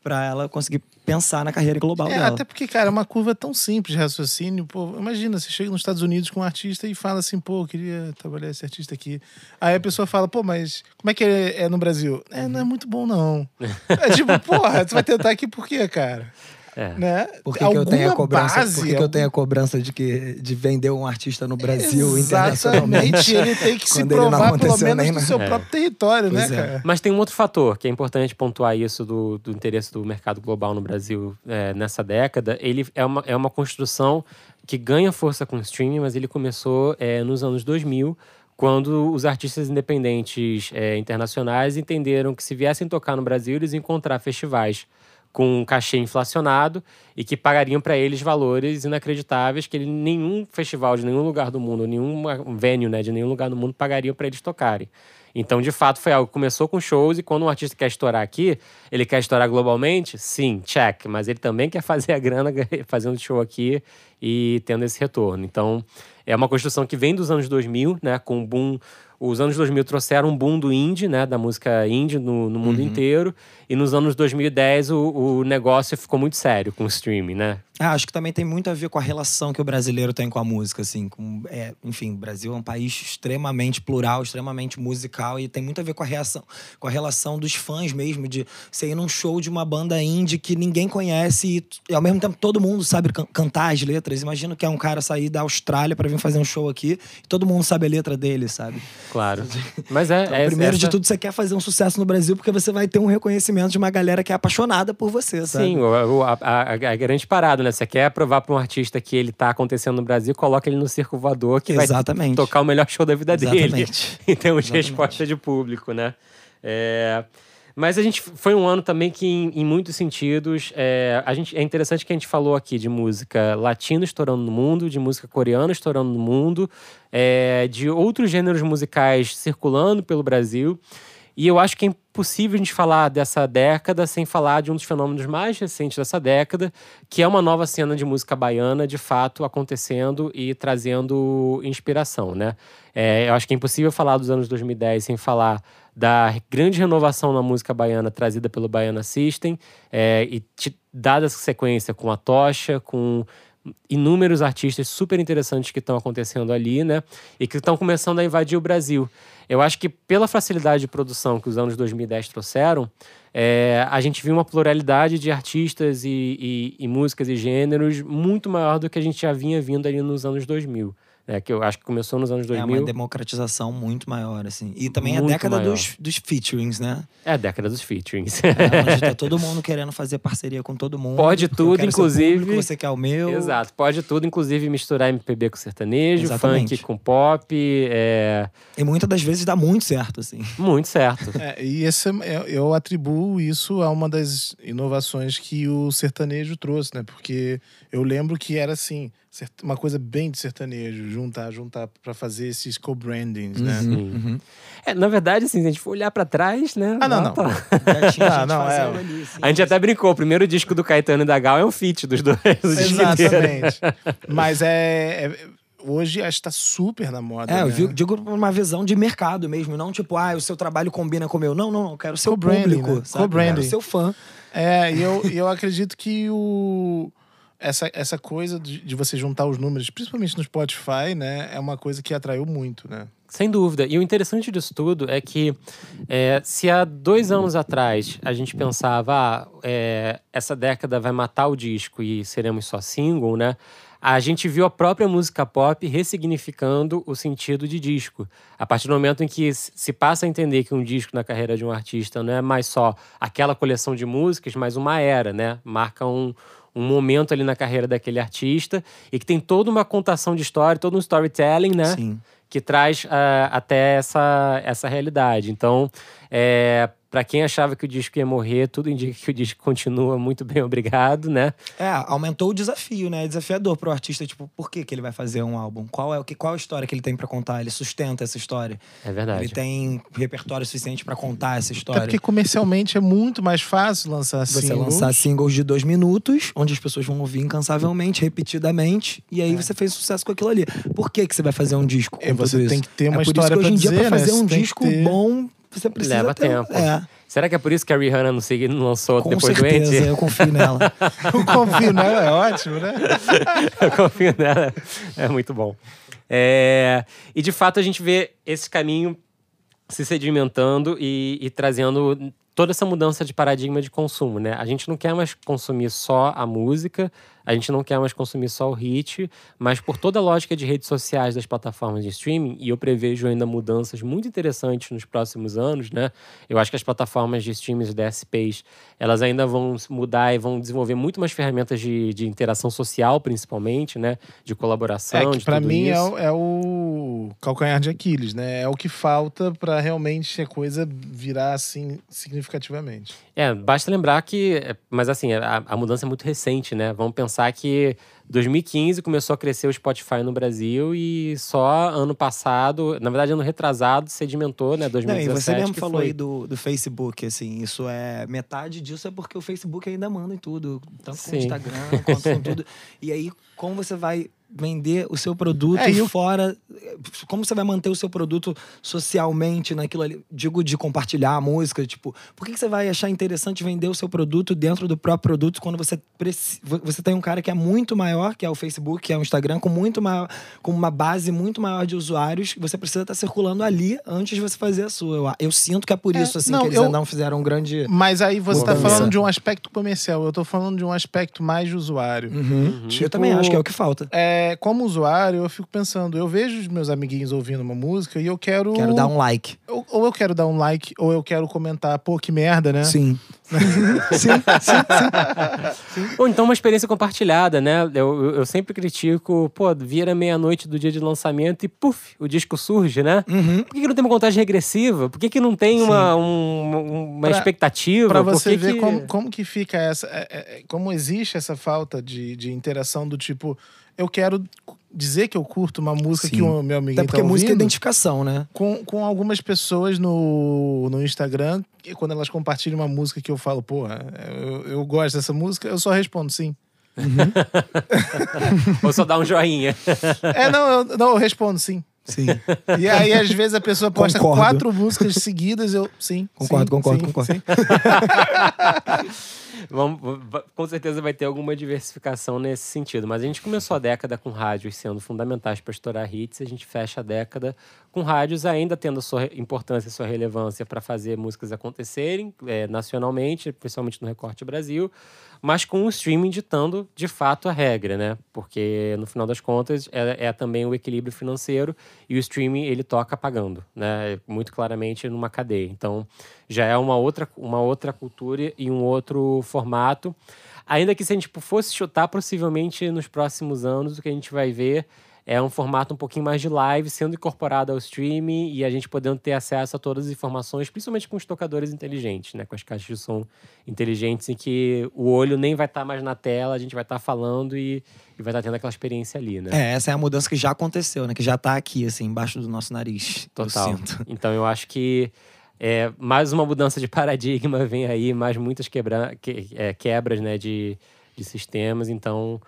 Speaker 4: para ela conseguir pensar na carreira global
Speaker 1: é,
Speaker 4: dela.
Speaker 1: Até porque, cara, é uma curva tão simples de raciocínio. Pô, imagina, você chega nos Estados Unidos com um artista e fala assim, pô, eu queria trabalhar esse artista aqui. Aí a pessoa fala, pô, mas como é que é, é no Brasil? É, não é muito bom, não. é tipo, porra, você vai tentar aqui por quê, cara?
Speaker 3: É.
Speaker 1: Né?
Speaker 4: Por que, que eu tenho a cobrança?
Speaker 1: base,
Speaker 4: que, que eu tenho a cobrança de que de vender um artista no Brasil internacionalmente?
Speaker 1: Exatamente, ele tem que se provar pelo menos
Speaker 4: nem
Speaker 1: no
Speaker 4: na-
Speaker 1: seu
Speaker 3: É.
Speaker 1: próprio território,
Speaker 4: Pois
Speaker 1: né,
Speaker 4: é.
Speaker 1: cara?
Speaker 3: Mas tem um outro fator que é importante pontuar isso do, do interesse do mercado global no Brasil é, nessa década. Ele é uma, é uma construção que ganha força com o streaming, mas ele começou é, nos anos 2000, quando os artistas independentes é, internacionais entenderam que se viessem tocar no Brasil, eles iam encontrar festivais com um cachê inflacionado e que pagariam para eles valores inacreditáveis que ele- nenhum festival de nenhum lugar do mundo, nenhum venue né, de nenhum lugar do mundo pagariam para eles tocarem. Então, de fato, foi algo que começou com shows e quando um artista quer estourar aqui, ele quer estourar globalmente? Sim, check. Mas ele também quer fazer a grana fazendo show aqui e tendo esse retorno. Então, é uma construção que vem dos anos 2000, né? Com o boom... Os anos 2000 trouxeram um boom do indie, né? Da música indie no, no mundo inteiro. E nos anos 2010 o, o negócio ficou muito sério com o streaming, né?
Speaker 4: Ah, acho que também tem muito a ver com a relação que o brasileiro tem com a música, assim. Com, é, enfim, o Brasil é um país extremamente plural, extremamente musical e tem muito a ver com a reação, com a relação dos fãs mesmo, de você ir num show de uma banda indie que ninguém conhece e, e, ao mesmo tempo todo mundo sabe can- cantar as letras. Imagina que é um cara sair da Austrália para vir fazer um show aqui e todo mundo sabe a letra dele, sabe?
Speaker 3: Claro. Mas é.
Speaker 4: Então,
Speaker 3: é
Speaker 4: primeiro de
Speaker 3: essa-
Speaker 4: tudo, você quer fazer um sucesso no Brasil porque você vai ter um reconhecimento de uma galera que é apaixonada por você, sabe?
Speaker 3: Sim, a, a- a grande parada, né? Você quer provar para um artista que ele tá acontecendo no Brasil, coloca ele no circo voador que
Speaker 4: Exatamente.
Speaker 3: vai tocar o melhor show da vida dele.
Speaker 4: Exatamente.
Speaker 3: em termos de
Speaker 4: Exatamente.
Speaker 3: resposta de público, né? É, Mas a gente foi um ano também que, em, em muitos sentidos, é, a gente, é interessante que a gente falou aqui de música latina estourando no mundo, de música coreana estourando no mundo, é, de outros gêneros musicais circulando pelo Brasil. E eu acho que é impossível a gente falar dessa década sem falar de um dos fenômenos mais recentes dessa década, que é uma nova cena de música baiana, de fato, acontecendo e trazendo inspiração, né? É, eu acho que é impossível falar dos anos 2010 sem falar da grande renovação na música baiana trazida pelo Baiana System, é, e dada essa sequência com a Tocha, com inúmeros artistas super interessantes que estão acontecendo ali, né? E que estão começando a invadir o Brasil. Eu acho que pela facilidade de produção que os anos 2010 trouxeram, é, a gente viu uma pluralidade de artistas e, e- e músicas e gêneros muito maior do que a gente já vinha vindo ali nos anos 2000. Né? Que eu acho que começou nos anos
Speaker 4: É
Speaker 3: 2000.
Speaker 4: uma democratização muito maior, assim. E também a
Speaker 3: Muito
Speaker 4: década
Speaker 3: maior.
Speaker 4: dos, dos featurings, né?
Speaker 3: É a década dos featurings.
Speaker 4: É, onde tá todo mundo querendo fazer parceria com todo mundo.
Speaker 3: Pode tudo, inclusive-
Speaker 4: público, você quer o meu.
Speaker 3: Exato, pode tudo, inclusive misturar MPB com sertanejo,
Speaker 4: Exatamente.
Speaker 3: funk com pop, é
Speaker 4: E muitas das vezes dá muito certo, assim.
Speaker 3: muito certo.
Speaker 1: É, e esse, é- eu atribuo isso a uma das inovações que o sertanejo trouxe, né? Porque eu lembro que era assim, uma coisa bem de sertanejo, juntar, juntar para fazer esses co-brandings, né?
Speaker 4: Uhum,
Speaker 3: Sim.
Speaker 4: uhum.
Speaker 3: É, na verdade, assim, se a gente for olhar pra trás, né?
Speaker 1: Ah, não, não.
Speaker 3: tá-
Speaker 4: Já tinha
Speaker 1: Ah,
Speaker 4: gente
Speaker 1: não, é.
Speaker 4: ali, assim.
Speaker 3: A gente até brincou, o primeiro disco do Caetano e da Gal é um feat dos dois.
Speaker 1: Exatamente. Mas é, é- Hoje acho que tá super na moda.
Speaker 4: É, eu
Speaker 1: né?
Speaker 4: digo por uma visão de mercado mesmo, não tipo, ah, o seu trabalho combina com o meu. Não, não, não, eu quero o seu público,
Speaker 1: né?
Speaker 4: sabe? Eu quero o seu fã.
Speaker 1: É, e eu, e eu acredito que o, essa, essa coisa de, de você juntar os números, principalmente no Spotify, né, é uma coisa que atraiu muito, né?
Speaker 3: Sem dúvida. E o interessante disso tudo é que é, se há dois anos atrás a gente pensava, ah, é, essa década vai matar o disco e seremos só single, né? A gente viu a própria música pop ressignificando o sentido de disco. A partir do momento em que se passa a entender que um disco na carreira de um artista não é mais só aquela coleção de músicas, mas uma era, né? Marca um, um momento ali na carreira daquele artista e que tem toda uma contação de história, todo um storytelling, né?
Speaker 4: Sim.
Speaker 3: que traz ah, até essa, essa realidade. Então, é, Para quem achava que o disco ia morrer, tudo indica que o disco continua muito bem, obrigado, né?
Speaker 4: É, aumentou o desafio, né? É desafiador pro artista, tipo, por que, que ele vai fazer um álbum? Qual é o que qual a história que ele tem para contar? Ele sustenta essa história.
Speaker 3: É verdade.
Speaker 4: Ele tem repertório suficiente para contar essa história.
Speaker 1: É porque comercialmente é muito mais fácil lançar
Speaker 4: Você
Speaker 1: singles.
Speaker 4: lançar singles de dois minutos, onde as pessoas vão ouvir incansavelmente, repetidamente, e aí você fez sucesso com aquilo ali. Por que, que você vai fazer um disco? Com
Speaker 1: É, você
Speaker 4: tudo isso?
Speaker 1: tem que ter uma
Speaker 4: é por
Speaker 1: história
Speaker 4: isso que hoje em dia,
Speaker 1: dizer,
Speaker 4: pra
Speaker 1: né?
Speaker 4: fazer
Speaker 1: Você
Speaker 4: um disco
Speaker 1: ter-
Speaker 4: bom, você precisa
Speaker 3: Leva
Speaker 4: ter...
Speaker 3: tempo.
Speaker 4: É,
Speaker 3: Será que é por isso que a Rihanna não, segui- não lançou
Speaker 4: com
Speaker 3: depois
Speaker 4: certeza,
Speaker 3: doente?
Speaker 4: eu confio nela.
Speaker 1: O confio nela é ótimo, né?
Speaker 3: Eu confio nela. É muito bom. É, e de fato a gente vê esse caminho se sedimentando e, e trazendo toda essa mudança de paradigma de consumo, né? A gente não quer mais consumir só a música, a gente não quer mais consumir só o hit, mas por toda a lógica de redes sociais das plataformas de streaming, e eu prevejo ainda mudanças muito interessantes nos próximos anos, né? Eu acho que as plataformas de streaming da SPs, elas ainda vão mudar e vão desenvolver muito mais ferramentas de, de interação social, principalmente, né? De colaboração,
Speaker 1: É que
Speaker 3: de
Speaker 1: pra mim é
Speaker 3: isso.
Speaker 1: o, é o calcanhar de Aquiles, né? É o que falta pra realmente a coisa virar assim significativamente.
Speaker 3: É, basta lembrar que. é, Mas assim, a, a mudança é muito recente, né? Vamos pensar que 2015 começou a crescer o Spotify no Brasil e só ano passado, na verdade, ano retrasado, sedimentou, né?
Speaker 4: Não,
Speaker 3: 2017.
Speaker 4: e você mesmo falou
Speaker 3: foi.
Speaker 4: aí do, do Facebook, assim, isso é. Metade disso é porque o Facebook ainda manda em tudo. Tanto com
Speaker 3: Sim.
Speaker 4: o Instagram quanto com tudo. E aí, como você vai vender o seu produto
Speaker 1: É, e
Speaker 4: fora. Como você vai manter o seu produto socialmente naquilo ali? Digo de compartilhar a música, tipo, por que, que você vai achar interessante vender o seu produto dentro do próprio produto quando você preci- você tem um cara que é muito maior, que é o Facebook, que é o Instagram, com muito maior, com uma base muito maior de usuários, você precisa estar circulando ali antes de você fazer a sua. Eu, eu sinto que é por
Speaker 1: É,
Speaker 4: isso assim
Speaker 1: não,
Speaker 4: que eles
Speaker 1: eu-
Speaker 4: ainda não fizeram um grande
Speaker 1: Mas aí você tá
Speaker 4: Mudança.
Speaker 1: falando de um aspecto comercial, eu tô falando de um aspecto mais de usuário.
Speaker 4: Uhum.
Speaker 1: Tipo,
Speaker 4: eu também acho que é o que falta.
Speaker 1: É, como usuário, eu fico pensando, eu vejo os meus amiguinhos ouvindo uma música e eu quero.
Speaker 4: Quero dar um like.
Speaker 1: Ou, ou eu quero dar um like, ou eu quero comentar, pô, que merda, né?
Speaker 4: Sim. sim, sim, sim.
Speaker 3: Ou então uma experiência compartilhada, né? Eu, eu, eu sempre critico, pô, vira meia-noite do dia de lançamento e puf, o disco surge, né?
Speaker 4: Uhum.
Speaker 3: Por que, que não tem uma contagem regressiva? Por que, que não tem uma, um- uma
Speaker 1: Pra-
Speaker 3: expectativa?
Speaker 1: Pra
Speaker 3: Por
Speaker 1: você
Speaker 3: que
Speaker 1: ver
Speaker 3: que-
Speaker 1: como, como que fica essa. é, é, é, como existe essa falta de, de interação do tipo, eu quero dizer que eu curto uma música
Speaker 4: Sim.
Speaker 1: que o meu amiguinho
Speaker 4: Até porque
Speaker 1: tá
Speaker 4: música é
Speaker 1: ouvindo,
Speaker 4: identificação, né?
Speaker 1: com, com algumas pessoas no, no Instagram, e quando elas compartilham uma música que eu falo, porra, eu, eu gosto dessa música, eu só respondo sim.
Speaker 3: Ou só dá um joinha.
Speaker 1: É, não, eu, não, eu respondo sim.
Speaker 4: Sim.
Speaker 1: E aí, às vezes, a pessoa posta
Speaker 4: Concordo.
Speaker 1: quatro músicas seguidas, eu sim.
Speaker 4: Concordo,
Speaker 1: sim,
Speaker 4: concordo,
Speaker 1: sim,
Speaker 4: concordo.
Speaker 1: sim.
Speaker 3: Vamos, va- com certeza vai ter alguma diversificação nesse sentido. Mas a gente começou a década com rádios sendo fundamentais para estourar hits. A gente fecha a década com rádios ainda tendo a sua importância e sua relevância para fazer músicas acontecerem eh, nacionalmente, principalmente no recorte Brasil. Mas com o streaming ditando de fato a regra, né? Porque no final das contas é, é também o equilíbrio financeiro e o streaming ele toca pagando, né? Muito claramente numa cadeia. Então já é uma outra, uma outra cultura e um outro formato. Ainda que se a gente tipo, fosse chutar, possivelmente nos próximos anos, o que a gente vai ver é um formato um pouquinho mais de live sendo incorporado ao streaming e a gente podendo ter acesso a todas as informações, principalmente com os tocadores inteligentes, né? Com as caixas de som inteligentes em que o olho nem vai estar mais na tela, a gente vai estar falando e, e vai estar tendo aquela experiência ali, né?
Speaker 4: É, essa é a mudança que já aconteceu, né? Que já tá aqui, assim, embaixo do nosso nariz. eu
Speaker 3: Total.
Speaker 4: sinto.
Speaker 3: Então eu acho que é, mais uma mudança de paradigma vem aí, mais muitas quebra, que- é, quebras né, de, de sistemas. Então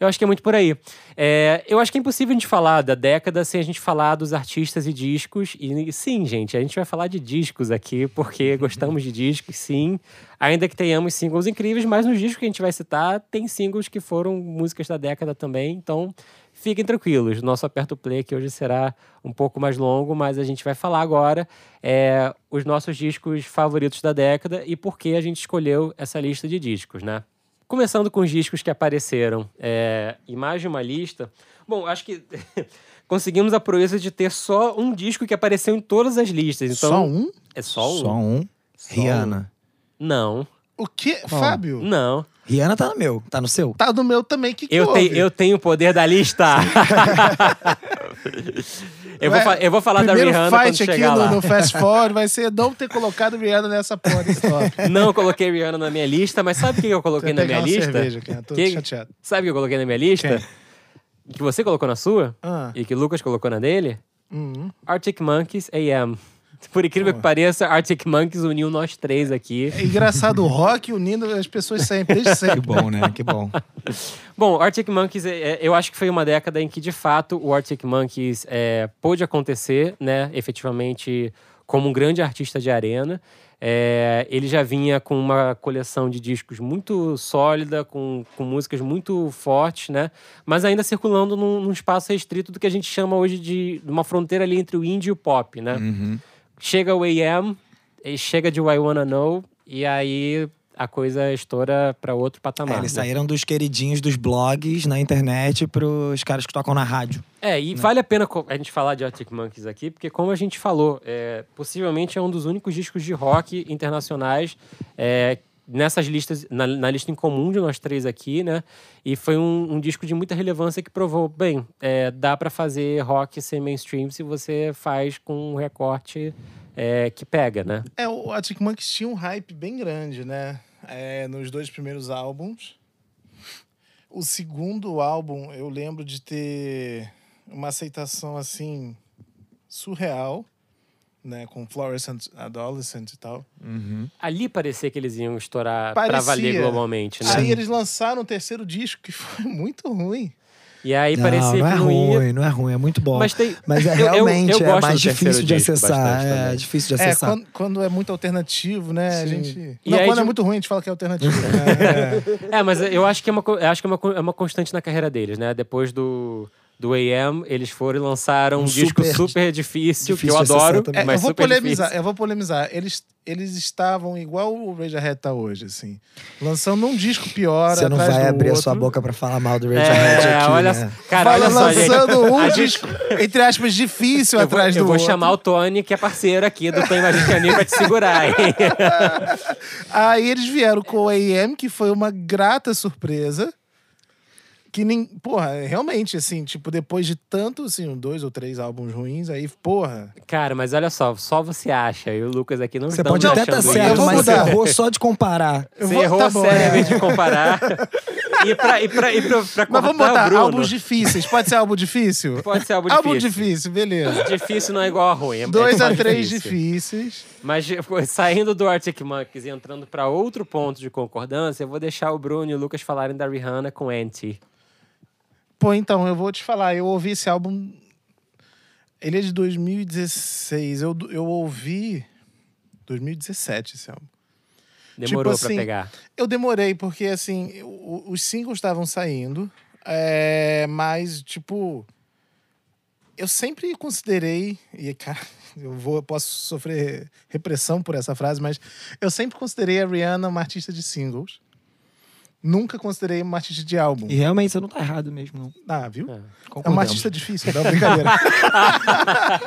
Speaker 3: eu acho que é muito por aí. É, eu acho que é impossível a gente falar da década sem a gente falar dos artistas e discos. E sim, gente, a gente vai falar de discos aqui, porque gostamos de discos, sim. Ainda que tenhamos singles incríveis, mas nos discos que a gente vai citar, tem singles que foram músicas da década também. Então fiquem tranquilos. Nosso Aperto Play aqui hoje será um pouco mais longo, mas a gente vai falar agora é, os nossos discos favoritos da década e por que a gente escolheu essa lista de discos, né? Começando com os discos que apareceram, é, e mais de uma lista. Bom, acho que conseguimos a proeza de ter só um disco que apareceu em todas as listas. Então,
Speaker 1: Só um?
Speaker 3: É só um?
Speaker 4: Só um. Rihanna.
Speaker 3: Não,
Speaker 1: O que?
Speaker 4: Qual?
Speaker 1: Fábio?
Speaker 3: não.
Speaker 4: Rihanna tá no meu. Tá no seu?
Speaker 1: Tá no meu também, que que
Speaker 3: Eu,
Speaker 1: houve?
Speaker 3: tenho, eu tenho o poder da lista. Eu vou,
Speaker 1: É,
Speaker 3: eu vou falar da Rihanna quando
Speaker 1: fight aqui
Speaker 3: chegar
Speaker 1: no,
Speaker 3: lá.
Speaker 1: no Fast Forward vai ser não ter colocado Rihanna nessa porra.
Speaker 3: Não coloquei Rihanna na minha lista, mas sabe o que eu coloquei na minha lista?
Speaker 1: cerveja, cara. Tô
Speaker 3: Que-
Speaker 1: chateado.
Speaker 3: Sabe o que eu coloquei na minha lista? Que você colocou na sua?
Speaker 1: Ah.
Speaker 3: E que o Lucas colocou na dele?
Speaker 1: Uhum.
Speaker 3: Arctic Monkeys AM. Por incrível que pareça, Arctic Monkeys uniu nós três aqui.
Speaker 1: É engraçado o rock unindo as pessoas sempre, desde
Speaker 4: Que
Speaker 1: sempre.
Speaker 4: bom, né? Que bom.
Speaker 3: Bom, Arctic Monkeys, é, é, eu acho que foi uma década em que, de fato, o Arctic Monkeys é, pôde acontecer, né, efetivamente, como um grande artista de arena. É, ele já vinha com uma coleção de discos muito sólida, com, com músicas muito fortes, né? Mas ainda circulando num, num espaço restrito do que a gente chama hoje de uma fronteira ali entre o indie e o pop, né? Chega o AM, e chega de I Wanna Know, e aí a coisa estoura para outro
Speaker 4: É,
Speaker 3: patamar.
Speaker 4: eles
Speaker 3: né?
Speaker 4: saíram dos queridinhos dos blogs na internet pros caras que tocam na rádio.
Speaker 3: É, e vale a pena a gente falar de Arctic Monkeys aqui, porque como a gente falou, é, possivelmente é um dos únicos discos de rock internacionais é, nessas listas, na, na lista em comum de nós três aqui, né? E foi um, um disco de muita relevância que provou, bem, é, dá pra fazer rock ser mainstream se você faz com um recorte é, que pega, né?
Speaker 1: É, o Arctic Monkeys tinha um hype bem grande, né? É, nos dois primeiros álbuns. O segundo álbum, eu lembro de ter uma aceitação, assim, surreal, né? Com Fluorescent Adolescent e tal.
Speaker 3: Ali parecia que eles iam estourar pra
Speaker 1: Parecia.
Speaker 3: valer globalmente, né?
Speaker 1: Aí eles lançaram o terceiro disco, que foi muito ruim.
Speaker 3: E aí
Speaker 4: não,
Speaker 3: parecia
Speaker 4: não é
Speaker 3: que não ia...
Speaker 4: ruim, não é ruim, é muito bom.
Speaker 3: Mas tem-
Speaker 4: Mas é
Speaker 3: eu- eu-
Speaker 4: realmente
Speaker 3: eu
Speaker 4: é mais difícil de acessar. É difícil de
Speaker 1: É,
Speaker 4: acessar.
Speaker 1: quando, quando é muito alternativo, né? A gente...
Speaker 3: E
Speaker 1: Não,
Speaker 3: aí
Speaker 1: quando
Speaker 3: de-
Speaker 1: é muito ruim, a gente fala que é alternativo. né? É.
Speaker 3: É, mas eu acho que é uma, eu acho que é uma, é uma constante na carreira deles, né? Depois do, do AM, eles foram e lançaram um,
Speaker 4: Um
Speaker 3: disco
Speaker 4: super
Speaker 3: super difícil, que
Speaker 4: difícil
Speaker 3: eu
Speaker 4: de acessar
Speaker 3: adoro.
Speaker 1: É,
Speaker 3: mas
Speaker 1: eu vou
Speaker 3: super
Speaker 1: polemizar,
Speaker 3: difícil.
Speaker 1: eu vou polemizar. Eles, eles estavam igual o Radiohead tá hoje, assim. Lançando um disco pior
Speaker 4: Você não vai
Speaker 1: do
Speaker 4: abrir a
Speaker 1: outro.
Speaker 4: sua boca pra falar mal do Radiohead
Speaker 3: É,
Speaker 4: aqui,
Speaker 3: olha,
Speaker 4: né?
Speaker 3: cara,
Speaker 1: Fala
Speaker 3: olha só, gente.
Speaker 1: lançando um
Speaker 3: A gente-
Speaker 1: disco, entre aspas, difícil
Speaker 3: Eu vou,
Speaker 1: atrás do
Speaker 3: eu vou
Speaker 1: outro.
Speaker 3: chamar o Tony, que é parceiro aqui do Magic Caninho, pra te segurar, hein?
Speaker 1: Aí eles vieram com o AM, que foi uma grata surpresa. Que nem. Porra, realmente, assim, tipo, depois de tanto, assim, dois ou três álbuns ruins, aí, porra.
Speaker 3: Cara, mas olha só, só você acha, e o Lucas aqui não
Speaker 4: Você pode até estar
Speaker 1: eu
Speaker 4: certo, mas você errou só de comparar.
Speaker 3: Você
Speaker 1: vou-
Speaker 3: errou
Speaker 1: tá bom,
Speaker 3: seriamente
Speaker 1: é.
Speaker 3: de comparar. e pra, e pra, e pra, pra
Speaker 1: Mas vamos botar
Speaker 3: Bruno,
Speaker 1: álbuns difíceis. Pode ser álbum difícil?
Speaker 3: Pode ser álbum
Speaker 1: Álbum
Speaker 3: difícil.
Speaker 1: difícil, beleza.
Speaker 3: Difícil não é igual a ruim. É,
Speaker 1: Dois
Speaker 3: é
Speaker 1: a
Speaker 3: só
Speaker 1: três
Speaker 3: difícil.
Speaker 1: difíceis.
Speaker 3: Mas saindo do Arctic Monkeys e entrando pra outro ponto de concordância, eu vou deixar o Bruno e o Lucas falarem da Rihanna com Anti.
Speaker 1: Pô, então, eu vou te falar, eu ouvi esse álbum. Ele é de 2016. Eu, eu ouvi. 2017 esse álbum.
Speaker 3: Demorou
Speaker 1: Tipo
Speaker 3: pra
Speaker 1: assim,
Speaker 3: pegar.
Speaker 1: Eu demorei, porque assim, os singles estavam saindo, é, mas, tipo, eu sempre considerei, e cara, eu vou, eu posso sofrer repressão por essa frase, mas eu sempre considerei a Rihanna uma artista de singles. Nunca considerei uma artista de álbum.
Speaker 4: E realmente você não tá errado mesmo, não.
Speaker 1: Ah, viu?
Speaker 3: É.
Speaker 1: É uma artista difícil, não, brincadeira.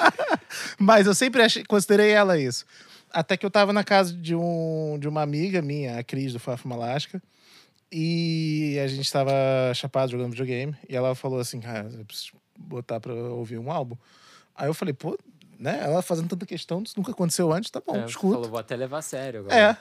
Speaker 1: Mas eu sempre achei, considerei ela isso. Até que eu tava na casa de, um, de uma amiga minha, a Cris do Fafo Malasca, e a gente tava chapado jogando videogame, e ela falou assim, cara, eu preciso botar pra ouvir um álbum. Aí eu falei, pô, né? Ela fazendo tanta questão, isso nunca aconteceu antes, tá bom,
Speaker 3: É,
Speaker 1: escuta.
Speaker 3: falou, vou até levar a sério agora.
Speaker 1: É.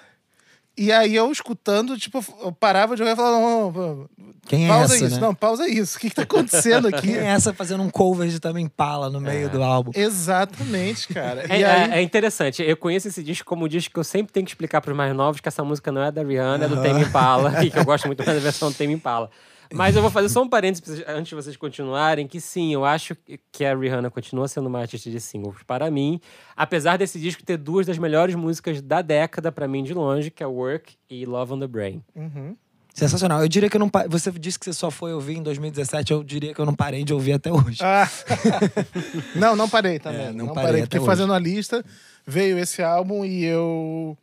Speaker 1: E aí eu escutando, tipo, eu parava de jogar e falava, não, não,
Speaker 4: Quem é
Speaker 1: pausa
Speaker 4: essa,
Speaker 1: isso,
Speaker 4: né?
Speaker 1: não, pausa isso. O que, que tá acontecendo aqui?
Speaker 4: Quem é essa fazendo um cover de também pala no meio do álbum?
Speaker 1: Exatamente, cara.
Speaker 3: É,
Speaker 1: e aí,
Speaker 3: é- é interessante. Eu conheço esse disco como um disco que eu sempre tenho que explicar para os mais novos que essa música não é da Rihanna, é do Tame Impala, e que eu gosto muito mais da versão do Tame Impala. Mas eu vou fazer só um parênteses antes de vocês continuarem, que sim, eu acho que a Rihanna continua sendo uma artista de singles para mim, apesar desse disco ter duas das melhores músicas da década para mim de longe, que é Work e Love on the Brain.
Speaker 1: Uhum.
Speaker 4: Sensacional. Eu diria que eu não. pa- Você disse que você só foi ouvir em 2017, eu diria que eu não parei de ouvir até hoje.
Speaker 1: Ah. não, não parei também.
Speaker 4: É, não
Speaker 1: não,
Speaker 4: parei
Speaker 1: parei,
Speaker 4: até
Speaker 1: porque
Speaker 4: hoje.
Speaker 1: fazendo a lista, veio esse álbum e eu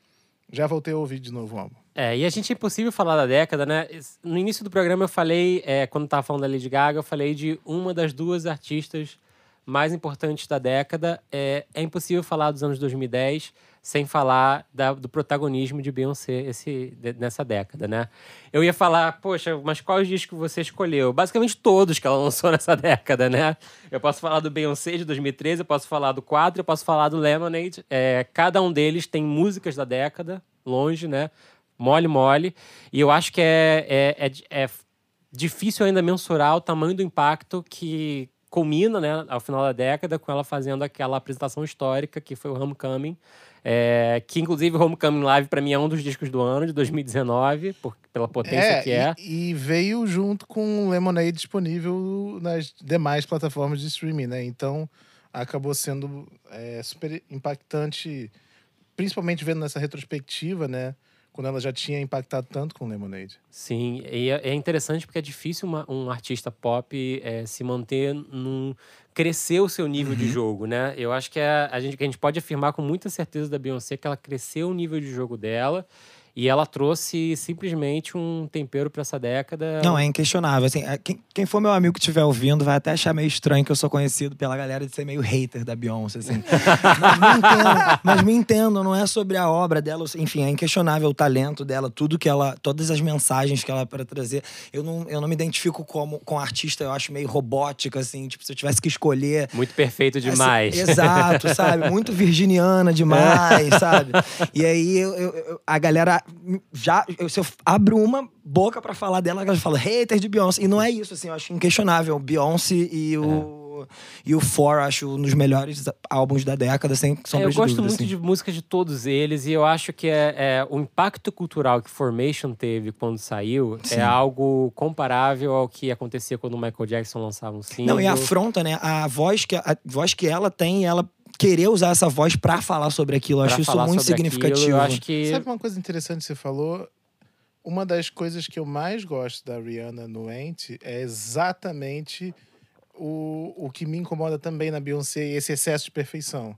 Speaker 1: já voltei a ouvir de novo o álbum.
Speaker 3: É, e a gente é impossível falar da década, né? No início do programa eu falei, é, quando tava falando da Lady Gaga, eu falei de uma das duas artistas mais importantes da década. É, é impossível falar dos anos 2010 sem falar da, do protagonismo de Beyoncé esse, de, nessa década, né? Eu ia falar, poxa, mas quais discos você escolheu? Basicamente todos que ela lançou nessa década, né? Eu posso falar do Beyoncé de 2013, eu posso falar do 4, eu posso falar do Lemonade. É, cada um deles tem músicas da década, longe, né? Mole, mole. E eu acho que é, é, é, é difícil ainda mensurar o tamanho do impacto que culmina, né, ao final da década, com ela fazendo aquela apresentação histórica que foi o Homecoming, é, que inclusive o Homecoming Live para mim é um dos discos do ano de 2019, por, pela potência
Speaker 1: É,
Speaker 3: que é.
Speaker 1: E, e veio junto com o Lemonade disponível nas demais plataformas de streaming, né? Então acabou sendo é, super impactante, principalmente vendo nessa retrospectiva, né? Quando ela já tinha impactado tanto com o Lemonade.
Speaker 3: Sim, e é é interessante porque é difícil uma- um artista pop é, se manter num. crescer o seu nível
Speaker 1: Uhum.
Speaker 3: de jogo, né? Eu acho que é, a, gente, que a gente pode afirmar com muita certeza da Beyoncé que ela cresceu o nível de jogo dela e ela trouxe simplesmente um tempero para essa década.
Speaker 4: Não, é inquestionável. Assim, é, quem, quem for meu amigo que estiver ouvindo vai até achar meio estranho que eu sou conhecido pela galera de ser meio hater da Beyoncé, assim. mas, me entendam, mas me entendam, não é sobre a obra dela. Enfim, é inquestionável o talento dela, tudo que ela. Todas as mensagens que ela para trazer. Eu não, eu não me identifico como com artista, eu acho meio robótica, assim. Tipo, se eu tivesse que escolher.
Speaker 3: Muito perfeito
Speaker 4: Assim,
Speaker 3: demais.
Speaker 4: exato, sabe? Muito virginiana demais, sabe? E aí eu- eu- a galera já. eu- se eu abro uma boca pra falar dela, ela fala hater de Beyoncé. E não é isso, assim, eu acho inquestionável. Beyoncé e o. E o For, acho um dos melhores álbuns da década, sem
Speaker 3: É,
Speaker 4: sombra
Speaker 3: eu
Speaker 4: de
Speaker 3: gosto
Speaker 4: dúvida.
Speaker 3: muito
Speaker 4: assim.
Speaker 3: de músicas de todos eles e eu acho que é, é, o impacto cultural que Formation teve quando saiu
Speaker 4: Sim.
Speaker 3: é algo comparável ao que acontecia quando o Michael Jackson lançava um single.
Speaker 4: Não, e afronta, né? A voz que, a voz que ela tem, ela querer usar essa voz pra falar sobre aquilo. Eu
Speaker 3: pra
Speaker 4: acho isso muito significativo.
Speaker 3: aquilo, eu acho que
Speaker 1: Sabe uma coisa interessante que você falou? Uma das coisas que eu mais gosto da Rihanna no Ent é exatamente o, o que me incomoda também na Beyoncé, esse excesso de perfeição.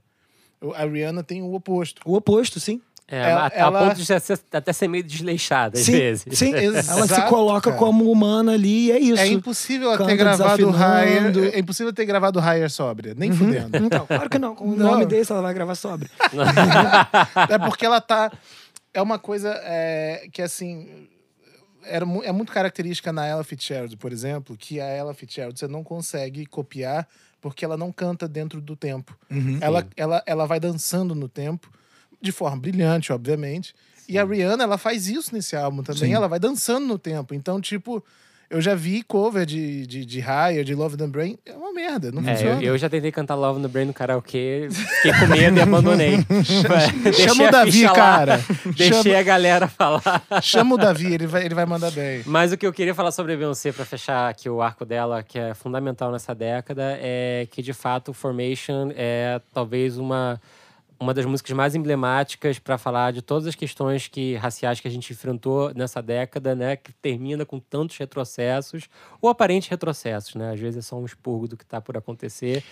Speaker 1: A Rihanna tem o oposto.
Speaker 4: O oposto, sim.
Speaker 3: É,
Speaker 1: ela-
Speaker 3: a,
Speaker 1: ela-
Speaker 3: a ponto de ser- até ser meio desleixada às
Speaker 4: sim,
Speaker 3: vezes.
Speaker 4: sim. ela se coloca
Speaker 1: cara.
Speaker 4: como humana ali e é isso.
Speaker 1: É impossível
Speaker 4: Canta
Speaker 1: ter gravado o
Speaker 4: desafinando.
Speaker 1: Higher. É impossível ter gravado o Higher sóbria, nem fudendo.
Speaker 4: Então, claro que não. Com o
Speaker 1: Não.
Speaker 4: nome desse, ela vai gravar sobre.
Speaker 1: É porque ela tá. É uma coisa é, que, assim. Era, é muito característica na Ella Fitzgerald, por exemplo, que a Ella Fitzgerald você não consegue copiar porque ela não canta dentro do tempo. ela, ela, ela vai dançando no tempo, de forma brilhante, obviamente. E a Rihanna, ela faz isso nesse álbum também.
Speaker 4: Sim.
Speaker 1: Ela vai dançando no tempo. Então, tipo, eu já vi cover de, de, de Higher, de Love the Brain. É uma merda, não
Speaker 3: É,
Speaker 1: funciona.
Speaker 3: eu, eu já tentei cantar Love no Brain no karaokê, fiquei com medo e abandonei.
Speaker 1: Chama o Davi, cara.
Speaker 3: Deixei
Speaker 1: Chama-
Speaker 3: a galera falar.
Speaker 1: Chama o Davi, ele vai, ele vai mandar bem.
Speaker 3: Mas o que eu queria falar sobre a Beyoncé, pra fechar aqui o arco dela, que é fundamental nessa década, é que de fato Formation é talvez uma, uma das músicas mais emblemáticas para falar de todas as questões que, raciais que a gente enfrentou nessa década, né? Que termina com tantos retrocessos, ou aparentes retrocessos, né? Às vezes é só um expurgo do que está por acontecer.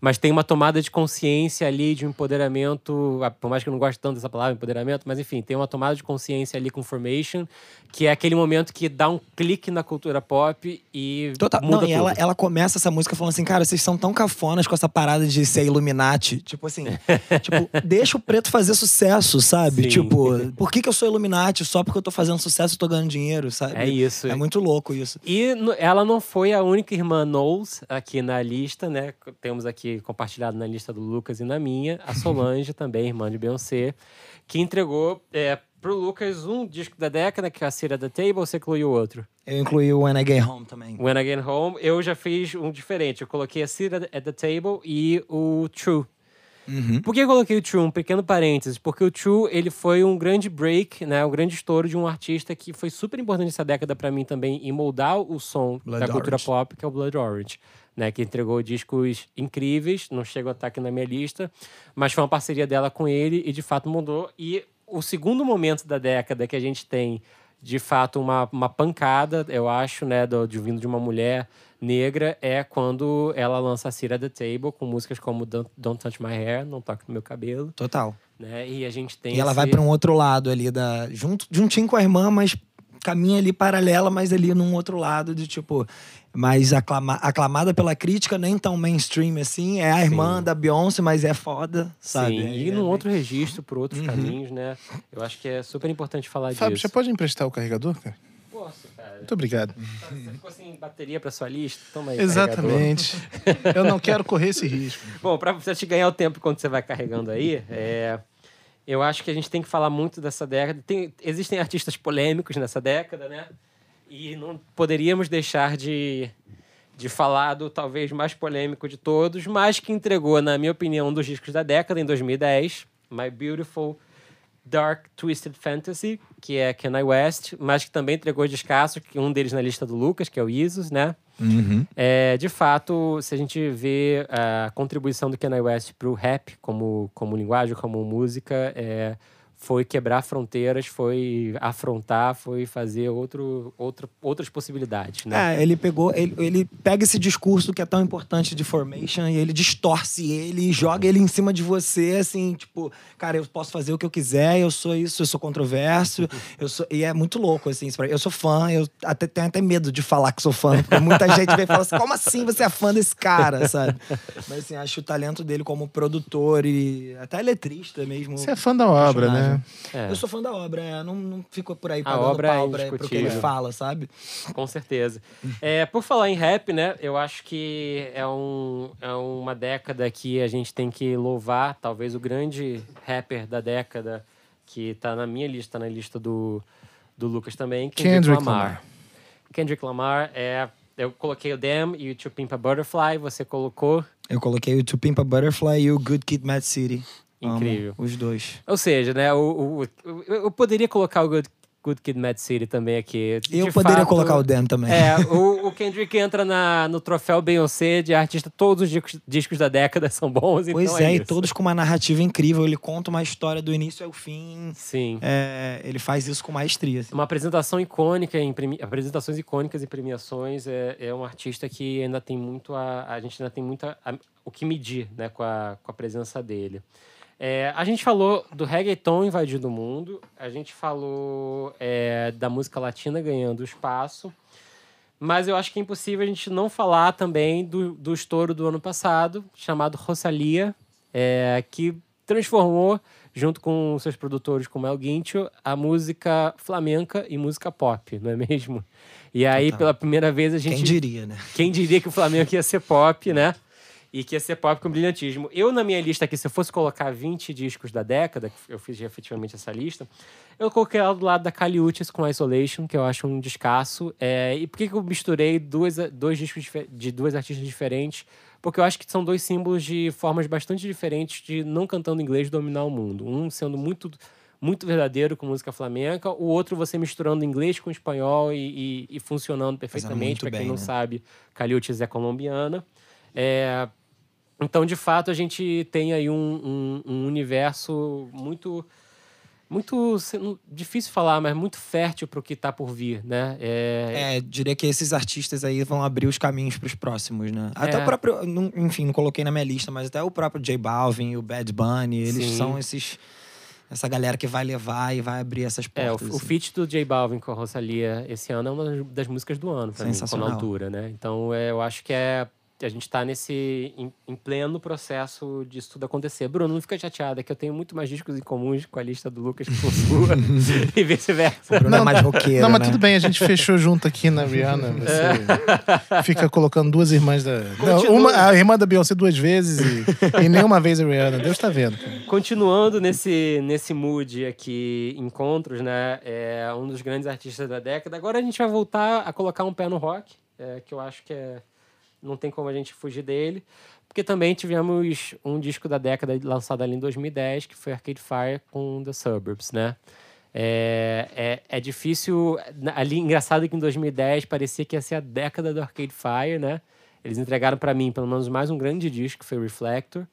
Speaker 3: Mas tem uma tomada de consciência ali, de um empoderamento, ah, por mais que eu não goste tanto dessa palavra, empoderamento, mas enfim, tem uma tomada de consciência ali com Formation, que é aquele momento que dá um clique na cultura pop e
Speaker 4: Total.
Speaker 3: muda
Speaker 4: Não, e
Speaker 3: tudo.
Speaker 4: ela, ela começa essa música falando assim, cara, vocês são tão cafonas com essa parada de ser Illuminati. Tipo assim, tipo, deixa o preto fazer sucesso, sabe?
Speaker 3: Sim.
Speaker 4: Tipo, por que, que eu sou Illuminati? Só porque eu tô fazendo sucesso e tô ganhando dinheiro, sabe?
Speaker 3: É isso.
Speaker 4: É muito louco isso.
Speaker 3: E ela não foi a única irmã Knowles aqui na lista, né? Temos aqui compartilhado na lista do Lucas e na minha, a Solange também, irmã de Beyoncé, que entregou é, pro Lucas um disco da década, que é a Cira da Table, você incluiu outro.
Speaker 4: Eu incluí o When I Get Home também.
Speaker 3: When I Get Home, eu já fiz um diferente. Eu coloquei a Cira at the Table e o True.
Speaker 4: Uhum.
Speaker 3: Por que eu coloquei o True? Um pequeno parênteses. Porque o True, ele foi um grande break, né? Um grande estouro de um artista que foi super importante nessa década pra mim também em moldar o som
Speaker 4: Blood
Speaker 3: da cultura
Speaker 4: Orange.
Speaker 3: pop, que é o Blood Orange. Né, que entregou discos incríveis, não chegou a estar aqui na minha lista, mas foi uma parceria dela com ele e de fato mudou. E o segundo momento da década que a gente tem, de fato, uma, uma pancada, eu acho, né, do, de vindo de uma mulher negra, é quando ela lança a Cira the Table com músicas como Don't, Don't Touch My Hair, Não Toque no Meu Cabelo,
Speaker 4: Total.
Speaker 3: né? E a gente tem
Speaker 4: E ela
Speaker 3: esse-
Speaker 4: vai pra um outro lado ali, da, junto, juntinho com a irmã, mas caminha ali paralela, mas ali num outro lado de tipo mais aclama, aclamada pela crítica, nem tão mainstream assim. É a irmã Sim. da Beyoncé, mas é foda, sabe? Sim,
Speaker 3: e é, num é, outro registro, por outros uhum. caminhos, né? Eu acho que é super importante falar
Speaker 1: Fábio,
Speaker 3: disso.
Speaker 1: você pode emprestar o carregador, cara?
Speaker 3: Posso, cara.
Speaker 1: Muito obrigado.
Speaker 3: Você ficou sem bateria pra sua lista? Toma aí.
Speaker 1: Exatamente. Eu não quero correr esse risco.
Speaker 3: Bom, pra você te ganhar o tempo quando você vai carregando aí, é. Eu acho que a gente tem que falar muito dessa década. Tem, existem artistas polêmicos nessa década, né? E não poderíamos deixar de, de falar do talvez mais polêmico de todos, mas que entregou, na minha opinião, um dos discos da década, em 2010, My Beautiful Dark Twisted Fantasy, que é Kanye West, mas que também entregou descasso, que um deles na lista do Lucas, que é o Isus, né?
Speaker 1: Uhum.
Speaker 3: É, de fato, se a gente vê a contribuição do Kanye West para o rap como, como linguagem, como música, é, foi quebrar fronteiras, foi afrontar, foi fazer outro, outro, outras possibilidades, né?
Speaker 4: É, ele pegou, ele, ele pega esse discurso que é tão importante de formation e ele distorce ele e joga ele em cima de você, assim, tipo, cara, eu posso fazer o que eu quiser, eu sou isso, eu sou controverso, eu sou, e é muito louco, assim, eu sou fã, eu até tenho até medo de falar que sou fã, porque muita gente vem e fala assim, como assim você é fã desse cara, sabe? Mas, assim, acho o talento dele como produtor e até letrista mesmo.
Speaker 1: Você é fã da obra, né?
Speaker 4: É. Eu sou fã da obra, é, não, não fico por aí pagando a obra pau é pro que ele fala, sabe?
Speaker 3: Com certeza. É, por falar em rap, né, eu acho que é, um, é uma década que a gente tem que louvar, talvez o grande rapper da década, que tá na minha lista, na lista do, do Lucas também, Kendrick, Kendrick Lamar. Lamar. Kendrick Lamar é eu coloquei o Damn e o To Pimp a Butterfly, você colocou?
Speaker 4: Eu coloquei o To Pimp a Butterfly e o Good Kid, Mad City.
Speaker 3: Incrível.
Speaker 4: Amo os dois.
Speaker 3: Ou seja, né, o, o, eu poderia colocar o Good, Good Kid, Mad City também aqui.
Speaker 4: De eu poderia fato, colocar o Dem também.
Speaker 3: É, o, o, Kendrick entra na, no troféu Beyoncé de artista. Todos os discos, discos da década são bons,
Speaker 4: Pois
Speaker 3: então é,
Speaker 4: é e todos com uma narrativa incrível. Ele conta uma história do início ao fim.
Speaker 3: Sim.
Speaker 4: É, ele faz isso com maestria. Assim.
Speaker 3: Uma apresentação icônica, em premi... apresentações icônicas e premiações. É, é um artista que ainda tem muito a... A gente ainda tem muito a, a, o que medir, né, com a, com a presença dele. É, a gente falou do reggaeton invadindo o mundo, a gente falou é, da música latina ganhando espaço, mas eu acho que é impossível a gente não falar também do, do estouro do ano passado, chamado Rosalia, é, que transformou, junto com seus produtores como El Guincho, a música flamenca e música pop, não é mesmo? E aí, Total. pela primeira vez, a gente.
Speaker 4: Quem diria, né?
Speaker 3: Quem diria que o Flamengo ia ser pop, né? E que ia ser pop com brilhantismo. Eu, na minha lista aqui, se eu fosse colocar 20 discos da década, que eu fiz efetivamente essa lista, eu coloquei ela do lado da Kali Uchis com Isolation, que eu acho um descasso. É, e por que, que eu misturei dois, dois discos de dois artistas diferentes? Porque eu acho que são dois símbolos de formas bastante diferentes de não cantando inglês dominar o mundo. Um sendo muito muito verdadeiro com música flamenca, o outro você misturando inglês com espanhol e, e, e funcionando perfeitamente. Para quem bem, não né? sabe, Caliutes é colombiana. É, então, de fato, a gente tem aí um, um, um universo muito muito difícil falar, mas muito fértil para o que está por vir, né?
Speaker 4: É... é... diria que esses artistas aí vão abrir os caminhos para os próximos, né? Até é. o próprio, enfim, não coloquei na minha lista, mas até o próprio J Balvin, o Bad Bunny, eles Sim. são esses essa galera que vai levar e vai abrir essas portas.
Speaker 3: É, o, assim. o feat do J Balvin com a Rosalia esse ano é uma das músicas do ano, para mim, com altura, né? Então, é, eu acho que é a gente está nesse em, em, pleno processo disso tudo acontecer. Bruno, não fica chateada, que eu tenho muito mais discos em comuns com a lista do Lucas que com sua e vice-versa.
Speaker 4: Bruno é não, é mais roqueiro,
Speaker 1: Não, mas
Speaker 4: né?
Speaker 1: tudo bem, a gente fechou junto aqui na Rihanna. Você é. fica colocando duas irmãs da. Não, uma, a irmã da Beyoncé duas vezes e, e nenhuma vez a Rihanna. Deus está vendo. Cara.
Speaker 3: Continuando nesse, nesse mood aqui, encontros, né? É um dos grandes artistas da década. Agora a gente vai voltar a colocar um pé no rock, é, que eu acho que é não tem como a gente fugir dele. Porque também tivemos um disco da década lançado ali em 2010, que foi Arcade Fire com The Suburbs, né? É, é, é difícil. Ali, engraçado que em 2010 parecia que ia ser a década do Arcade Fire, né? Eles entregaram para mim pelo menos mais um grande disco, que foi Reflector.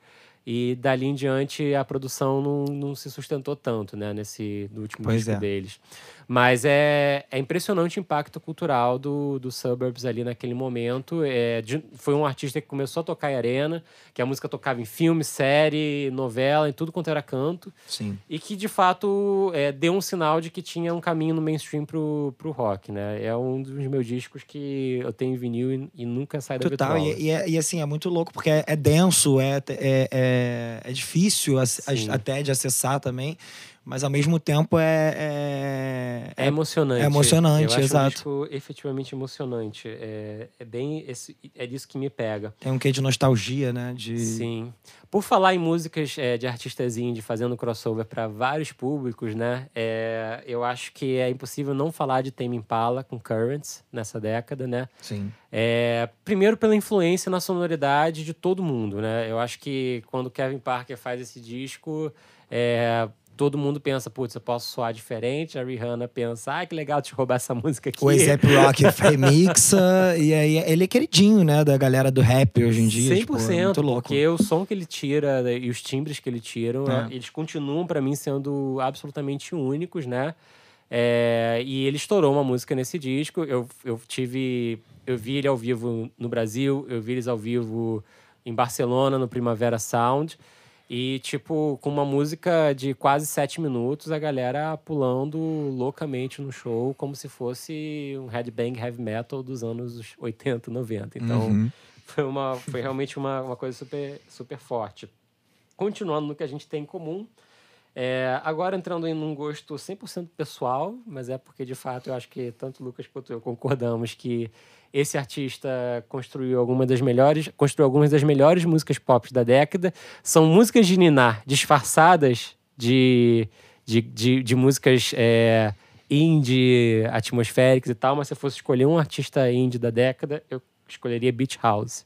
Speaker 3: E dali em diante a produção não, não se sustentou tanto, né? Nesse no último pois disco é. deles. Mas é, é impressionante o impacto cultural do, do Suburbs ali naquele momento. É, de, foi um artista que começou a tocar em arena, que a música tocava em filme, série, novela, em tudo quanto era canto.
Speaker 4: Sim.
Speaker 3: E que, de fato, é, deu um sinal de que tinha um caminho no mainstream pro, pro rock, né? É um dos meus discos que eu tenho em vinil e, e nunca sai da
Speaker 4: Total,
Speaker 3: vitrola.
Speaker 4: e, e, é- e assim, é muito louco, porque é, é denso, é, é, é, é difícil até de acessar também, mas ao mesmo tempo é.
Speaker 3: É emocionante.
Speaker 4: É emocionante,
Speaker 3: eu acho
Speaker 4: exato.
Speaker 3: um disco efetivamente emocionante. É, é bem... Esse, é disso que me pega.
Speaker 4: Tem um quê de nostalgia, né? De...
Speaker 3: Sim. Por falar em músicas é, de artistas indie fazendo crossover para vários públicos, né? É, eu acho que é impossível não falar de Tame Impala com Currents nessa década, né?
Speaker 4: Sim.
Speaker 3: É, primeiro pela influência na sonoridade de todo mundo, né? Eu acho que quando Kevin Parker faz esse disco, é, todo mundo pensa, putz, eu posso soar diferente. A Rihanna pensa, ah, que legal te roubar essa música aqui.
Speaker 4: O A$AP Rock remixa, e aí ele é queridinho, né? Da galera do rap hoje em dia.
Speaker 3: 100%,
Speaker 4: tipo, é muito louco.
Speaker 3: porque o som que ele tira né, e os timbres que ele tira,
Speaker 4: É.
Speaker 3: eles continuam pra mim sendo absolutamente únicos, né? É, e ele estourou uma música nesse disco. Eu, eu tive. Eu vi ele ao vivo no Brasil, eu vi eles ao vivo em Barcelona, no Primavera Sound. E, tipo, com uma música de quase sete minutos, a galera pulando loucamente no show, como se fosse um headbang heavy metal dos anos 80, 90. Então,
Speaker 4: Uhum.
Speaker 3: foi, uma, foi realmente uma, uma coisa super, super forte. Continuando no que a gente tem em comum, é, agora entrando em um gosto 100% pessoal, mas é porque de fato eu acho que tanto o Lucas quanto eu concordamos que esse artista construiu alguma das melhores, construiu algumas das melhores músicas pop da década. São músicas de Ninar disfarçadas de, de, de, de músicas é, indie, atmosféricas e tal, mas se eu fosse escolher um artista indie da década, eu escolheria Beach House.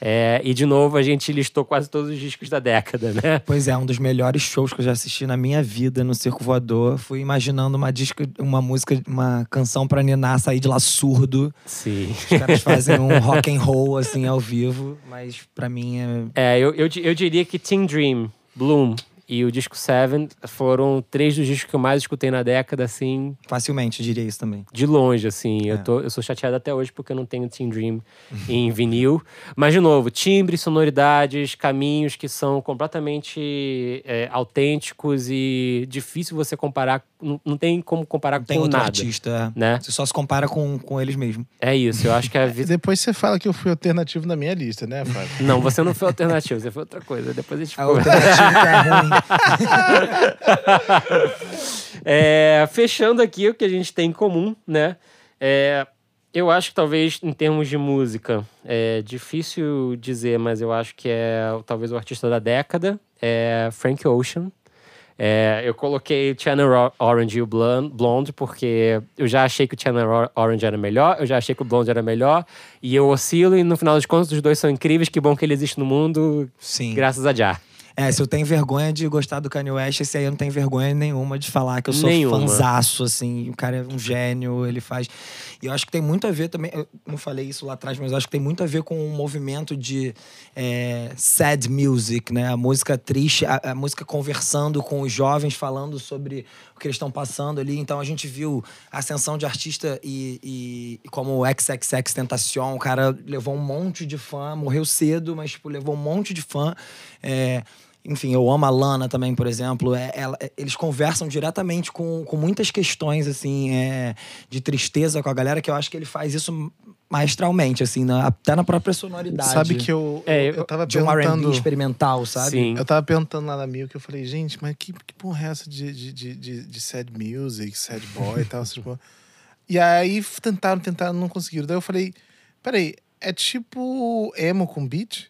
Speaker 3: É, e de novo a gente listou quase todos os discos da década, né?
Speaker 4: Pois é, um dos melhores shows que eu já assisti na minha vida no Circo Voador. Fui imaginando uma disco, uma música, uma canção pra Ninar sair de lá surdo.
Speaker 3: Sim.
Speaker 4: Os caras fazem um rock and roll assim ao vivo, mas pra mim é
Speaker 3: É, eu, eu, eu diria que Teen Dream, Bloom e o disco Seven foram três dos discos que eu mais escutei na década, assim,
Speaker 4: facilmente diria isso também.
Speaker 3: de longe, assim. Eu,
Speaker 4: É.
Speaker 3: tô, eu sou chateado até hoje porque eu não tenho Teen Dream em vinil. Mas, de novo, timbre, sonoridades, caminhos que são completamente é, autênticos e difícil você comparar. Não, não tem como comparar
Speaker 4: Não tem
Speaker 3: com
Speaker 4: outro
Speaker 3: nada.
Speaker 4: artista, é.
Speaker 3: Né?
Speaker 4: Você só se compara com, com eles mesmo.
Speaker 3: É isso, eu acho que a vida.
Speaker 1: depois você fala que eu fui alternativo na minha lista, né, Fábio?
Speaker 3: Não, você não foi alternativo, você foi outra coisa. Depois a gente
Speaker 4: A alternativa que é ruim.
Speaker 3: É, fechando aqui o que a gente tem em comum, né? É, eu acho que talvez em termos de música, é difícil dizer, mas eu acho que é talvez o artista da década, é Frank Ocean. É, eu coloquei o Channel Orange e o Blon- Blonde porque eu já achei que o Channel Orange era melhor, eu já achei que o Blonde era melhor, e eu oscilo, e no final das contas os dois são incríveis, que bom que ele existe no mundo,
Speaker 4: Sim.
Speaker 3: graças a Jar.
Speaker 4: É, se eu tenho vergonha de gostar do Kanye West, esse aí eu não tenho vergonha nenhuma de falar que eu sou
Speaker 3: Nenhuma.
Speaker 4: fanzaço, assim. O cara é um gênio, ele faz... E eu acho que tem muito a ver também... Eu não falei isso lá atrás, mas eu acho que tem muito a ver com o movimento de é, sad music, né? A música triste, a, a música conversando com os jovens, falando sobre o que eles estão passando ali. Então a gente viu a ascensão de artista e, e- e como o XXX Tentacion, o cara levou um monte de fã, morreu cedo, mas tipo, levou um monte de fã. É, enfim, eu amo a Lana também, por exemplo. É, ela- é, eles conversam diretamente com, com muitas questões, assim, é, de tristeza com a galera, que eu acho que ele faz isso maestralmente, assim, na- até na própria sonoridade.
Speaker 1: Sabe que eu,
Speaker 3: É,
Speaker 1: eu, eu tava
Speaker 4: De um
Speaker 1: perguntando...
Speaker 4: experimental, sabe?
Speaker 3: Sim.
Speaker 1: Eu tava perguntando lá na Mil que eu falei, gente, mas que, que porra é essa de, de, de, de, de sad music, sad boy e tal? porra? E aí tentaram, tentaram, não conseguiram. Daí eu falei, peraí, é tipo emo com beat?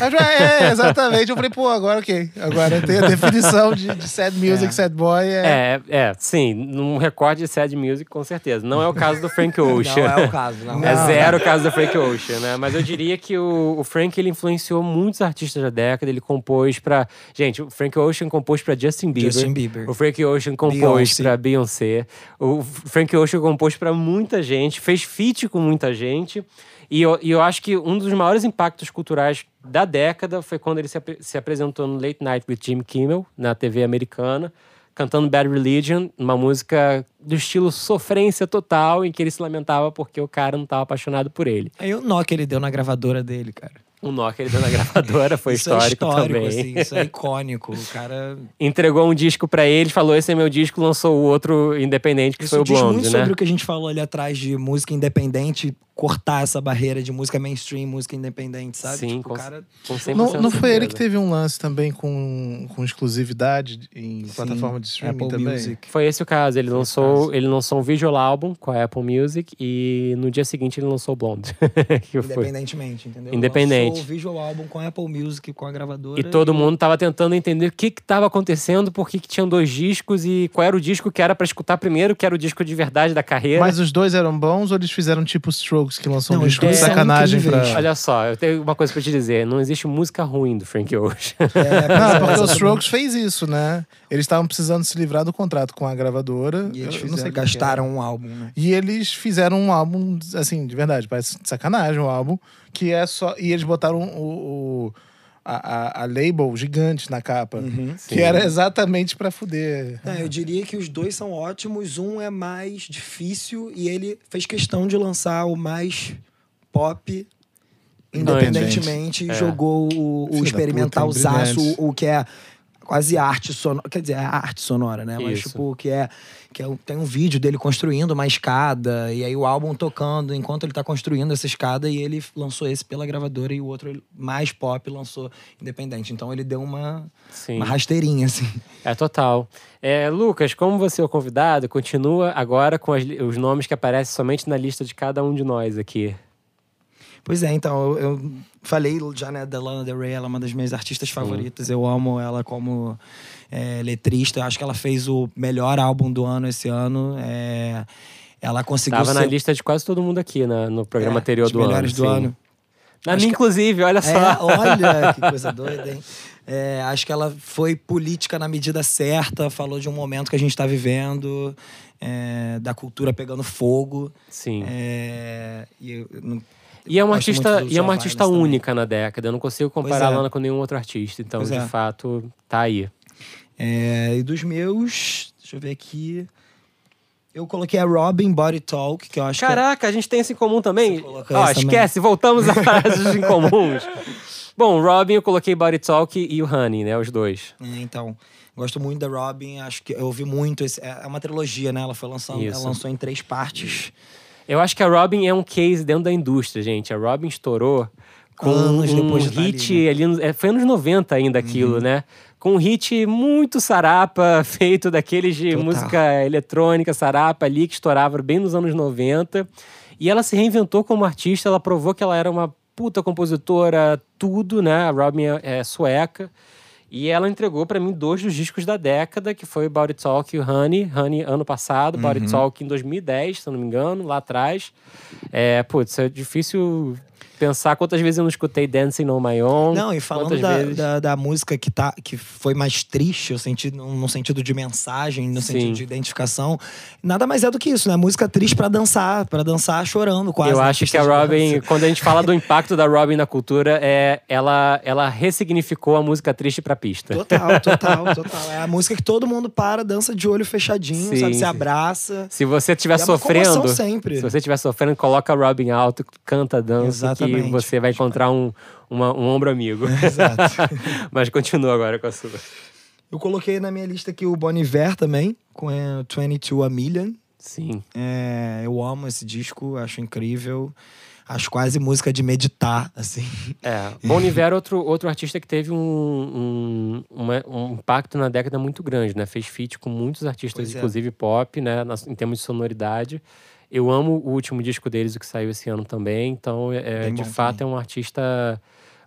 Speaker 1: É, exatamente. Eu falei, pô, agora ok. Agora tem a definição de, de sad music,
Speaker 4: É.
Speaker 1: sad boy. É,
Speaker 3: É, é, sim, num recorde de sad music, com certeza. Não é o caso do Frank Ocean.
Speaker 4: Não é o caso, não.
Speaker 3: É
Speaker 1: Não.
Speaker 3: zero o caso do Frank Ocean, né? Mas eu diria que o, o Frank ele influenciou muitos artistas da década. Ele compôs pra. Gente, o Frank Ocean compôs pra Justin Bieber.
Speaker 4: Justin Bieber.
Speaker 3: O Frank Ocean compôs
Speaker 4: Beyoncé.
Speaker 3: pra Beyoncé. O Frank Ocean compôs pra muita gente, fez feat com muita gente. E eu, e eu acho que um dos maiores impactos culturais da década foi quando ele se, apre- se apresentou no Late Night with Jimmy Kimmel, na TV americana, cantando Bad Religion, uma música do estilo sofrência total, em que ele se lamentava porque o cara não estava apaixonado por ele.
Speaker 4: Aí o nó que ele deu na gravadora dele, cara.
Speaker 3: O nó que ele deu na gravadora foi
Speaker 4: isso
Speaker 3: histórico,
Speaker 4: é histórico
Speaker 3: também.
Speaker 4: Assim, isso é icônico. O cara.
Speaker 3: Entregou um disco pra ele, falou: Esse é meu disco, lançou o outro independente, que
Speaker 4: Isso
Speaker 3: foi o
Speaker 4: diz
Speaker 3: Blonde,
Speaker 4: muito
Speaker 3: né?
Speaker 4: sobre o que a gente falou ali atrás de música independente, cortar essa barreira de música mainstream, música independente, sabe?
Speaker 3: Sim,
Speaker 4: tipo,
Speaker 3: com-
Speaker 4: o cara.
Speaker 3: Com 100%
Speaker 1: Não, não foi ele que teve um lance também com, com exclusividade em plataforma de streaming
Speaker 4: Apple
Speaker 1: também?
Speaker 4: Music.
Speaker 3: Foi esse o caso. Ele
Speaker 1: Foi
Speaker 3: lançou,
Speaker 1: caso.
Speaker 3: ele lançou um visual álbum com a Apple Music e no dia seguinte ele lançou o Blonde. que foi.
Speaker 4: Independentemente, entendeu?
Speaker 3: Independente.
Speaker 4: Lançou o visual álbum com a Apple Music, com a gravadora.
Speaker 3: E todo mundo tava tentando entender o que que tava acontecendo, por que que tinham dois discos e qual era o disco que era pra escutar primeiro, que era o disco de verdade da carreira.
Speaker 1: Mas os dois eram bons ou eles fizeram tipo Strokes, que lançou
Speaker 4: Não,
Speaker 1: um disco de sacanagem pra...
Speaker 3: Olha só, eu tenho uma coisa pra te dizer. Não existe música ruim do Frank Ocean.
Speaker 4: É,
Speaker 1: Não, porque o
Speaker 4: exatamente.
Speaker 1: Strokes fez isso, né? Eles estavam precisando se livrar do contrato com a gravadora.
Speaker 4: E eles
Speaker 1: Eu
Speaker 4: fizeram,
Speaker 1: não sei
Speaker 4: gastaram um álbum, né?
Speaker 1: E eles fizeram um álbum, assim, de verdade, parece sacanagem um álbum, que é só. E eles botaram o, o- a, a, a label gigante na capa,
Speaker 4: Uhum.
Speaker 1: Que era exatamente pra fuder.
Speaker 4: Não, eu diria que os dois são ótimos. Um é mais difícil e ele fez questão de lançar o mais pop independentemente.
Speaker 3: É.
Speaker 4: Jogou o, o experimental
Speaker 1: puta,
Speaker 4: o, o que é quase arte sonora. Quer dizer, é arte sonora, né? Mas,
Speaker 3: Isso.
Speaker 4: tipo, que é. Que é, tem um vídeo dele construindo uma escada, e aí o álbum tocando enquanto ele tá construindo essa escada, e ele lançou esse pela gravadora e o outro mais pop lançou independente. Então ele deu uma,
Speaker 3: Sim.
Speaker 4: uma rasteirinha, assim.
Speaker 3: É total. É, Lucas, como você é o convidado, continua agora com as os nomes que aparecem somente na lista de cada um de nós aqui.
Speaker 4: Pois é, então, eu, eu falei já, né, da Lana Del Rey, ela é uma das minhas artistas favoritas. Eu amo ela como é, letrista. Eu acho que ela fez o melhor álbum do ano esse ano. É, ela conseguiu
Speaker 3: Tava na
Speaker 4: ser-
Speaker 3: lista de quase todo mundo aqui na- no programa
Speaker 4: é,
Speaker 3: anterior do ano.
Speaker 4: melhores do
Speaker 3: sim.
Speaker 4: ano.
Speaker 3: Na
Speaker 4: Acho
Speaker 3: minha,
Speaker 4: que-
Speaker 3: inclusive, olha só.
Speaker 4: É, olha que coisa doida, hein? É, acho que ela foi política na medida certa, falou de um momento que a gente está vivendo, é, da cultura pegando fogo.
Speaker 3: Sim.
Speaker 4: É, e eu não-
Speaker 3: E é uma artista, e é uma artista
Speaker 4: Violence também.
Speaker 3: única na década. Eu não consigo comparar
Speaker 4: é.
Speaker 3: a Lana com nenhum outro artista. Então,
Speaker 4: Pois
Speaker 3: de
Speaker 4: é.
Speaker 3: fato, tá aí.
Speaker 4: É, e dos meus, deixa eu ver aqui. Eu coloquei a Robin Body Talk, que eu acho
Speaker 3: Caraca, a gente tem isso em comum também. Ó, esquece, voltamos a frases em comuns. Bom, Robin, eu coloquei Body Talk e o Honey, né? Os dois.
Speaker 4: que. é, então, gosto muito da Robin, acho que eu ouvi muito. Esse, é é uma trilogia, né? Ela foi lançando,
Speaker 3: Isso.
Speaker 4: ela lançou em três partes.
Speaker 3: Eu acho que a Robin é um case dentro da indústria, gente. A Robin estourou com
Speaker 4: Anos
Speaker 3: um
Speaker 4: depois de tá
Speaker 3: hit
Speaker 4: ali,
Speaker 3: ali, nos- é, foi anos 90 ainda aquilo, né? Com um hit muito sarapa, feito daqueles de
Speaker 4: Total.
Speaker 3: música eletrônica, sarapa ali, que estourava bem nos anos 90. E ela se reinventou como artista, ela provou que ela era uma puta compositora, tudo, né? A Robin é, é sueca. E ela entregou pra mim dois dos discos da década, que foi Body Talk e o Honey. Honey ano passado,
Speaker 4: Uhum.
Speaker 3: Body Talk em 2010, se não me engano, lá atrás. É, putz, é difícil pensar quantas vezes eu não escutei Dancing on My Own.
Speaker 4: Não, e falando da,
Speaker 3: vezes...
Speaker 4: da, da música que, tá, que foi mais triste, eu senti, no, sentido de mensagem, no
Speaker 3: Sim.
Speaker 4: sentido de identificação, nada mais é do que isso, né? Música triste pra dançar, pra dançar chorando quase.
Speaker 3: Eu
Speaker 4: né?
Speaker 3: acho que a Robin, quando a gente fala do impacto da Robin na cultura, é ela, ela ressignificou a música triste pra pista.
Speaker 4: Total, total, total. É a música que todo mundo para, dança de olho fechadinho,
Speaker 3: Sim,
Speaker 4: sabe? Se abraça.
Speaker 3: Se você estiver
Speaker 4: é
Speaker 3: sofrendo,
Speaker 4: sempre.
Speaker 3: se você estiver sofrendo, coloca a Robin alto, canta, dança,
Speaker 4: Exatamente.
Speaker 3: Que você vai encontrar um, uma- um ombro amigo.
Speaker 4: Exato.
Speaker 3: Mas continua agora com a sua.
Speaker 4: Eu coloquei na minha lista aqui o Bon Iver também, com é, 22 A Million.
Speaker 3: Sim.
Speaker 4: É, eu amo esse disco, acho incrível. Acho quase música de meditar, assim.
Speaker 3: É, Bon Iver é outro, outro artista que teve um, um, uma- um impacto na década muito grande, né? Fez feat com muitos artistas,
Speaker 4: Pois é.
Speaker 3: inclusive pop, né? em termos de sonoridade. Eu amo o último disco deles, o que saiu esse ano também. Então, é,
Speaker 4: Bem
Speaker 3: de fato,
Speaker 4: também.
Speaker 3: é um artista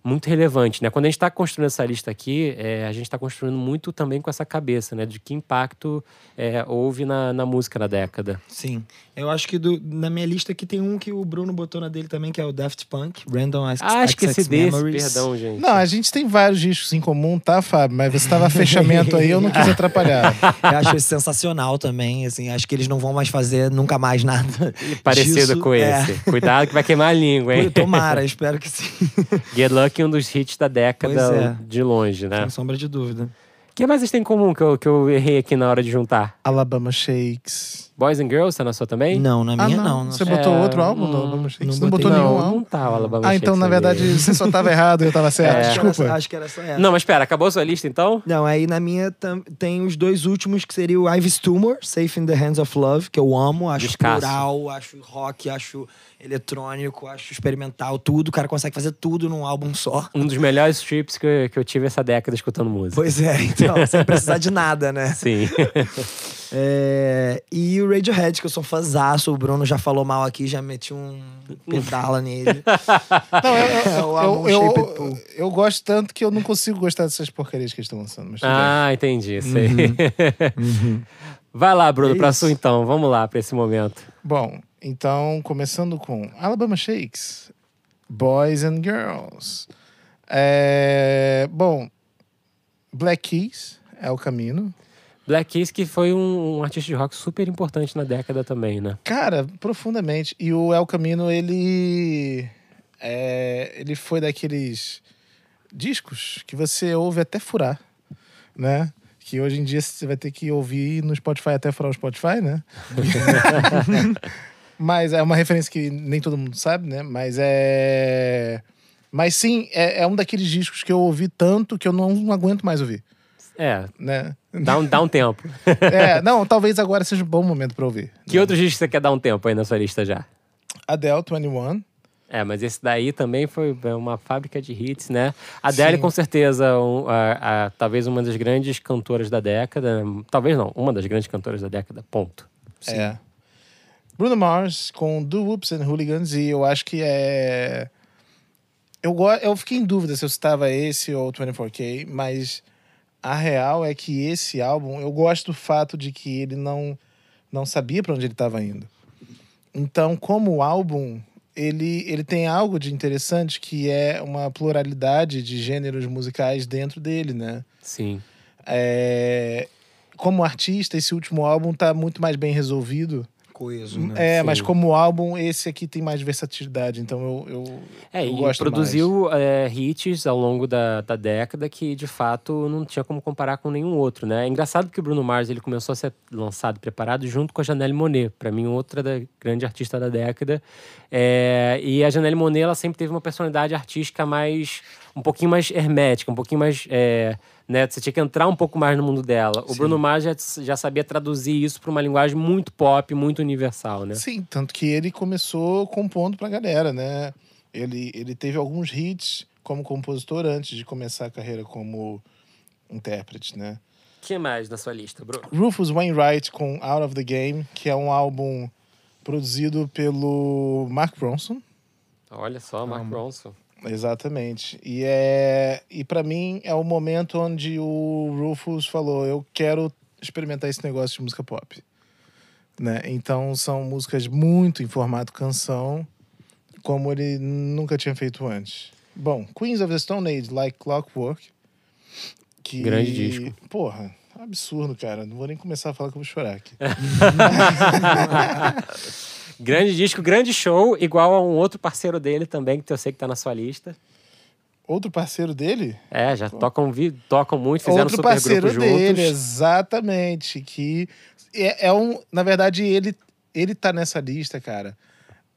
Speaker 3: muito relevante, né? Quando a gente está construindo essa lista aqui, é, a gente está construindo muito também com essa cabeça, né? De que impacto é, houve na, na música na década.
Speaker 4: Sim. Eu acho que do- na minha lista aqui tem um que o Bruno botou na dele também, que é o Daft Punk, Random Access
Speaker 3: Ah, esqueci desse,
Speaker 4: Memories.
Speaker 3: perdão, gente.
Speaker 1: Não, a gente tem vários discos em comum, tá, Fábio? Mas você tava fechamento aí, eu não quis atrapalhar.
Speaker 4: Eu acho esse sensacional também, assim, acho que eles não vão mais fazer nunca mais nada.
Speaker 3: Parecido
Speaker 4: disso.
Speaker 3: com
Speaker 4: É.
Speaker 3: esse. Cuidado que vai queimar a língua, hein?
Speaker 4: Tomara, espero que sim.
Speaker 3: Get Lucky é um dos hits da década
Speaker 4: é.
Speaker 3: de longe, né?
Speaker 4: Sem sombra de dúvida.
Speaker 3: Que mais vocês têm em comum que eu, que eu errei aqui na hora de juntar?
Speaker 1: Alabama Shakes.
Speaker 3: Boys and Girls tá na sua também?
Speaker 4: Não, na
Speaker 1: Ah,
Speaker 4: minha não. não.
Speaker 1: Você botou
Speaker 3: É,
Speaker 1: outro álbum
Speaker 3: hum,
Speaker 1: do Alabama Shakes?
Speaker 4: não
Speaker 1: Você não botou
Speaker 3: não,
Speaker 1: nenhum
Speaker 3: não
Speaker 1: álbum?
Speaker 3: tá o Alabama
Speaker 1: Ah,
Speaker 3: Shakes
Speaker 1: então na
Speaker 3: ali.
Speaker 1: verdade você só tava errado e eu tava certo.
Speaker 3: É.
Speaker 4: Acho que era
Speaker 1: Desculpa.
Speaker 4: só- Acho que era só essa.
Speaker 3: Não, mas espera, acabou a sua lista então?
Speaker 4: Não, aí na minha tam- tem os dois últimos, que seria o Ives Tumor, Safe in the Hands of Love, que eu amo, acho
Speaker 3: Descasso.
Speaker 4: plural, acho rock, acho eletrônico, acho experimental, tudo. O cara consegue fazer tudo num álbum só.
Speaker 3: Um dos melhores trips que eu, que eu tive essa década escutando música.
Speaker 4: Pois é, então, sem precisar de nada, né?
Speaker 3: Sim.
Speaker 4: É, e o Radiohead, que eu sou fãzaço, o Bruno já falou mal aqui, já meti um pedala nele.
Speaker 1: Não, eu,
Speaker 4: É, o
Speaker 1: eu,
Speaker 4: álbum
Speaker 1: eu, eu, gosto tanto que eu não consigo gostar dessas porcarias que eles estão lançando.
Speaker 3: Ah, entendi. Sei.
Speaker 4: Uhum.
Speaker 3: Vai lá, Bruno,
Speaker 4: É
Speaker 3: pra sua então. Vamos lá pra esse momento.
Speaker 1: Bom, então, começando com Alabama Shakes, Boys and Girls. É, bom, Black Keys é o caminho.
Speaker 3: Black Keys, que foi um, um artista de rock super importante na década também, né?
Speaker 1: Cara, profundamente. E o El Camino, ele. é, ele foi daqueles discos que você ouve até furar, né? Que hoje em dia você vai ter que ouvir no Spotify até furar o Spotify, né? Mas é uma referência que nem todo mundo sabe, né? Mas é. Mas sim, é, é um daqueles discos que eu ouvi tanto que eu não aguento mais ouvir,
Speaker 3: É,
Speaker 1: né?
Speaker 3: dá um, dá um tempo.
Speaker 1: É, não, talvez agora seja um bom momento pra ouvir.
Speaker 3: Que outros discos você quer dar um tempo aí na sua lista já?
Speaker 1: Adele 21.
Speaker 3: É, mas esse daí também foi é, uma fábrica de hits, né? A Adele,
Speaker 1: Sim.
Speaker 3: com certeza, um, a- a- talvez uma das grandes cantoras da década. Talvez não, uma das grandes cantoras da década, ponto.
Speaker 1: É. Bruno Mars com Do Whoops and Hooligans e eu acho que é. Eu, eu fiquei em dúvida se eu citava esse ou 24K, mas a real é que esse álbum, eu gosto do fato de que ele não, não sabia para onde ele estava indo. Então, como álbum, ele, ele tem algo de interessante que é uma pluralidade de gêneros musicais dentro dele, né?
Speaker 3: Sim.
Speaker 1: É, Como artista, esse último álbum tá muito mais bem resolvido.
Speaker 4: Coeso, né?
Speaker 1: É, mas
Speaker 3: Sim.
Speaker 1: como álbum, esse aqui tem mais versatilidade, então eu, eu,
Speaker 3: É,
Speaker 1: eu
Speaker 3: e
Speaker 1: gosto
Speaker 3: produziu é, hits ao longo da, da década que, de fato, não tinha como comparar com nenhum outro, né? É engraçado que o Bruno Mars ele começou a ser lançado, preparado, junto com a Janelle Monet. Para mim, outra da, grande artista da década. É, e a Janelle Monet, ela sempre teve uma personalidade artística mais... Um pouquinho mais hermética, um pouquinho mais... é, né? Você tinha que entrar um pouco mais no mundo dela. O Bruno Mars já, já sabia traduzir isso para uma linguagem muito pop, muito universal, né?
Speaker 1: Sim, tanto que ele começou compondo pra galera, né? Ele, ele teve alguns hits como compositor antes de começar a carreira como intérprete, né?
Speaker 3: O que mais na sua lista, Bruno?
Speaker 1: Rufus Wainwright com Out of the Game, que é um álbum produzido pelo Mark Ronson.
Speaker 3: Olha só, Mark Ronson.
Speaker 1: Exatamente. E é e para mim é o momento onde o Rufus falou, eu quero experimentar esse negócio de música pop. Né? Então são músicas muito em formato canção, como ele nunca tinha feito antes. Bom, Queens of the Stone Age, Like Clockwork. Que,
Speaker 3: Grande disco.
Speaker 1: Porra, absurdo, cara. Não vou nem começar a falar que eu vou chorar aqui.
Speaker 3: Grande disco, grande show, igual a um outro parceiro dele também, que eu sei que tá na sua lista.
Speaker 1: Outro parceiro dele?
Speaker 3: É, já tocam, tocam muito, fizeram
Speaker 1: Outro
Speaker 3: super
Speaker 1: parceiro dele,
Speaker 3: juntos.
Speaker 1: exatamente. Que é, é um. Na verdade, ele, ele tá nessa lista, cara.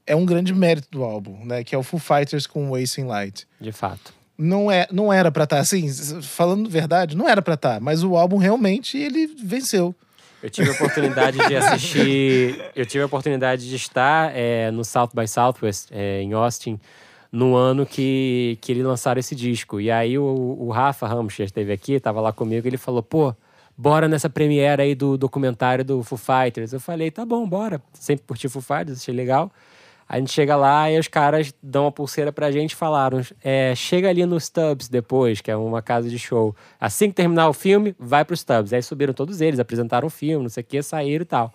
Speaker 1: É um grande mérito do álbum, né? Que é o Foo Fighters com Wasting Light.
Speaker 3: De fato.
Speaker 1: Não, é, não era pra estar, assim, falando verdade, não era pra estar, mas o álbum realmente ele venceu.
Speaker 3: Eu tive a oportunidade de assistir. Eu tive a oportunidade de estar é, no South by Southwest, é, em Austin, no ano que, que eles lançaram esse disco. E aí o, o Rafa Ramos, esteve aqui, estava lá comigo, ele falou: pô, bora nessa premiere aí do documentário do Foo Fighters. Eu falei: tá bom, bora. Sempre curti Foo Fighters, achei legal. A gente chega lá e os caras dão uma pulseira pra gente e falaram: é, chega ali no Stubbs depois, que é uma casa de show. Assim que terminar o filme, vai pro Stubbs. Aí subiram todos eles, apresentaram o filme, não sei o que, saíram e tal.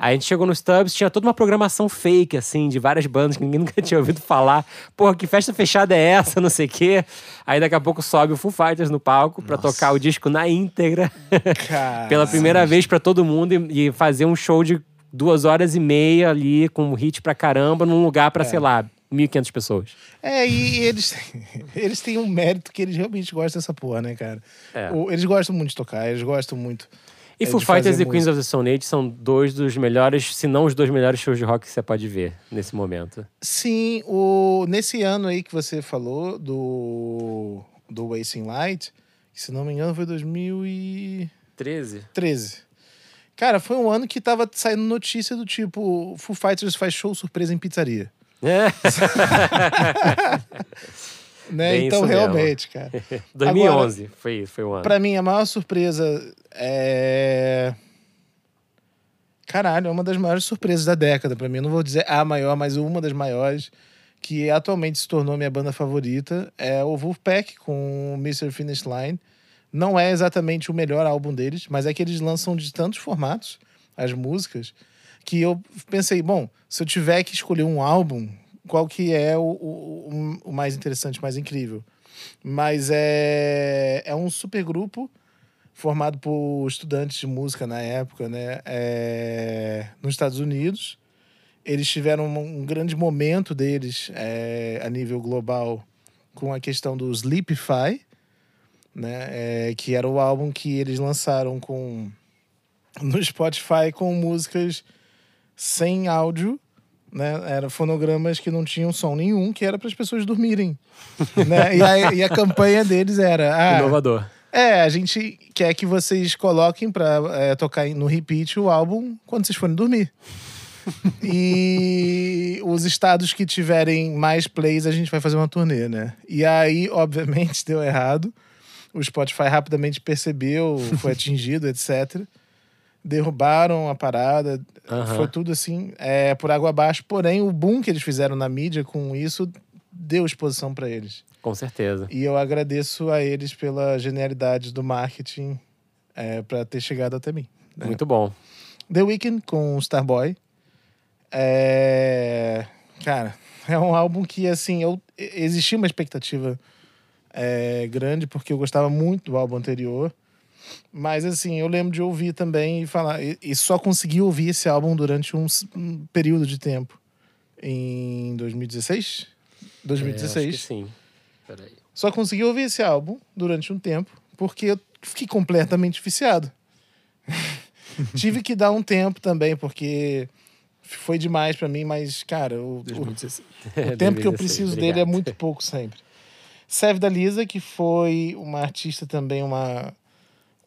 Speaker 3: Aí a gente chegou no Stubbs, tinha toda uma programação fake, assim, de várias bandas que ninguém nunca tinha ouvido falar. Porra, que festa fechada é essa? Não sei o quê. Aí daqui a pouco sobe o Foo Fighters no palco pra tocar o disco na íntegra. Pela primeira vez pra todo mundo e, e fazer um show de duas horas e meia ali, com um hit pra caramba, num lugar pra, sei lá, 1.500 pessoas.
Speaker 1: É, e eles, eles têm um mérito que eles realmente gostam dessa porra, né, cara?
Speaker 3: É.
Speaker 1: Eles gostam muito de tocar, eles gostam muito.
Speaker 3: E
Speaker 1: é,
Speaker 3: Foo Fighters e Queens of the Stone Age são dois dos melhores, se não os dois melhores shows de rock que você pode ver nesse momento.
Speaker 1: Sim, o, nesse ano aí que você falou do, do Wasting Light, se não me engano foi 2013.
Speaker 3: 13?
Speaker 1: Cara, foi um ano que tava saindo notícia do tipo: Foo Fighters faz show surpresa em pizzaria.
Speaker 3: É,
Speaker 1: Né? Então,
Speaker 3: isso mesmo.
Speaker 1: realmente, cara.
Speaker 3: 2011 foi, foi o ano.
Speaker 1: Pra mim, a maior surpresa é. Caralho, é uma das maiores surpresas da década pra mim. Eu não vou dizer a maior, mas uma das maiores, que atualmente se tornou minha banda favorita, é o Wolfpack com o Mr. Finish Line. Não é exatamente o melhor álbum deles, mas é que eles lançam de tantos formatos as músicas que eu pensei, bom, se eu tiver que escolher um álbum, qual que é o, o, o- mais interessante, mais incrível? Mas é, é um super grupo formado por estudantes de música na época, né? É, nos Estados Unidos. Eles tiveram um, um grande momento deles é, a nível global com a questão do Sleepify, né? É, que era o álbum que eles lançaram com no Spotify com músicas sem áudio, né? Eram fonogramas que não tinham som nenhum, que era para as pessoas dormirem, né? E a, e a campanha deles era ah,
Speaker 3: Inovador.
Speaker 1: é, a gente quer que vocês coloquem pra é, tocar no repeat o álbum quando vocês forem dormir. e os estados que tiverem mais plays, a gente vai fazer uma turnê, né? E aí, obviamente, deu errado. O Spotify rapidamente percebeu, foi atingido, etc. Derrubaram a parada.
Speaker 3: Aham.
Speaker 1: Foi tudo assim, é, por água abaixo. Porém, o boom que eles fizeram na mídia com isso deu exposição pra eles.
Speaker 3: Com certeza.
Speaker 1: E eu agradeço a eles pela genialidade do marketing é, para ter chegado até mim. né?
Speaker 3: Muito bom.
Speaker 1: The Weeknd com Starboy. É... Cara, é um álbum que, assim, eu... existia uma expectativa é, grande, porque eu gostava muito do álbum anterior. Mas, assim, eu lembro de ouvir também e falar... E, e só consegui ouvir esse álbum durante um, um período de tempo. Em 2016?
Speaker 3: É,
Speaker 1: 2016.
Speaker 3: acho que sim. Peraí.
Speaker 1: Só consegui ouvir esse álbum durante um tempo, porque eu fiquei completamente viciado. Tive que dar um tempo também, porque foi demais pra mim, mas, cara, o, o-
Speaker 4: 2016.
Speaker 1: o tempo que eu
Speaker 3: 2016,
Speaker 1: preciso dele é
Speaker 3: obrigado.
Speaker 1: muito pouco sempre. Seve da Lisa, que foi uma artista também, uma.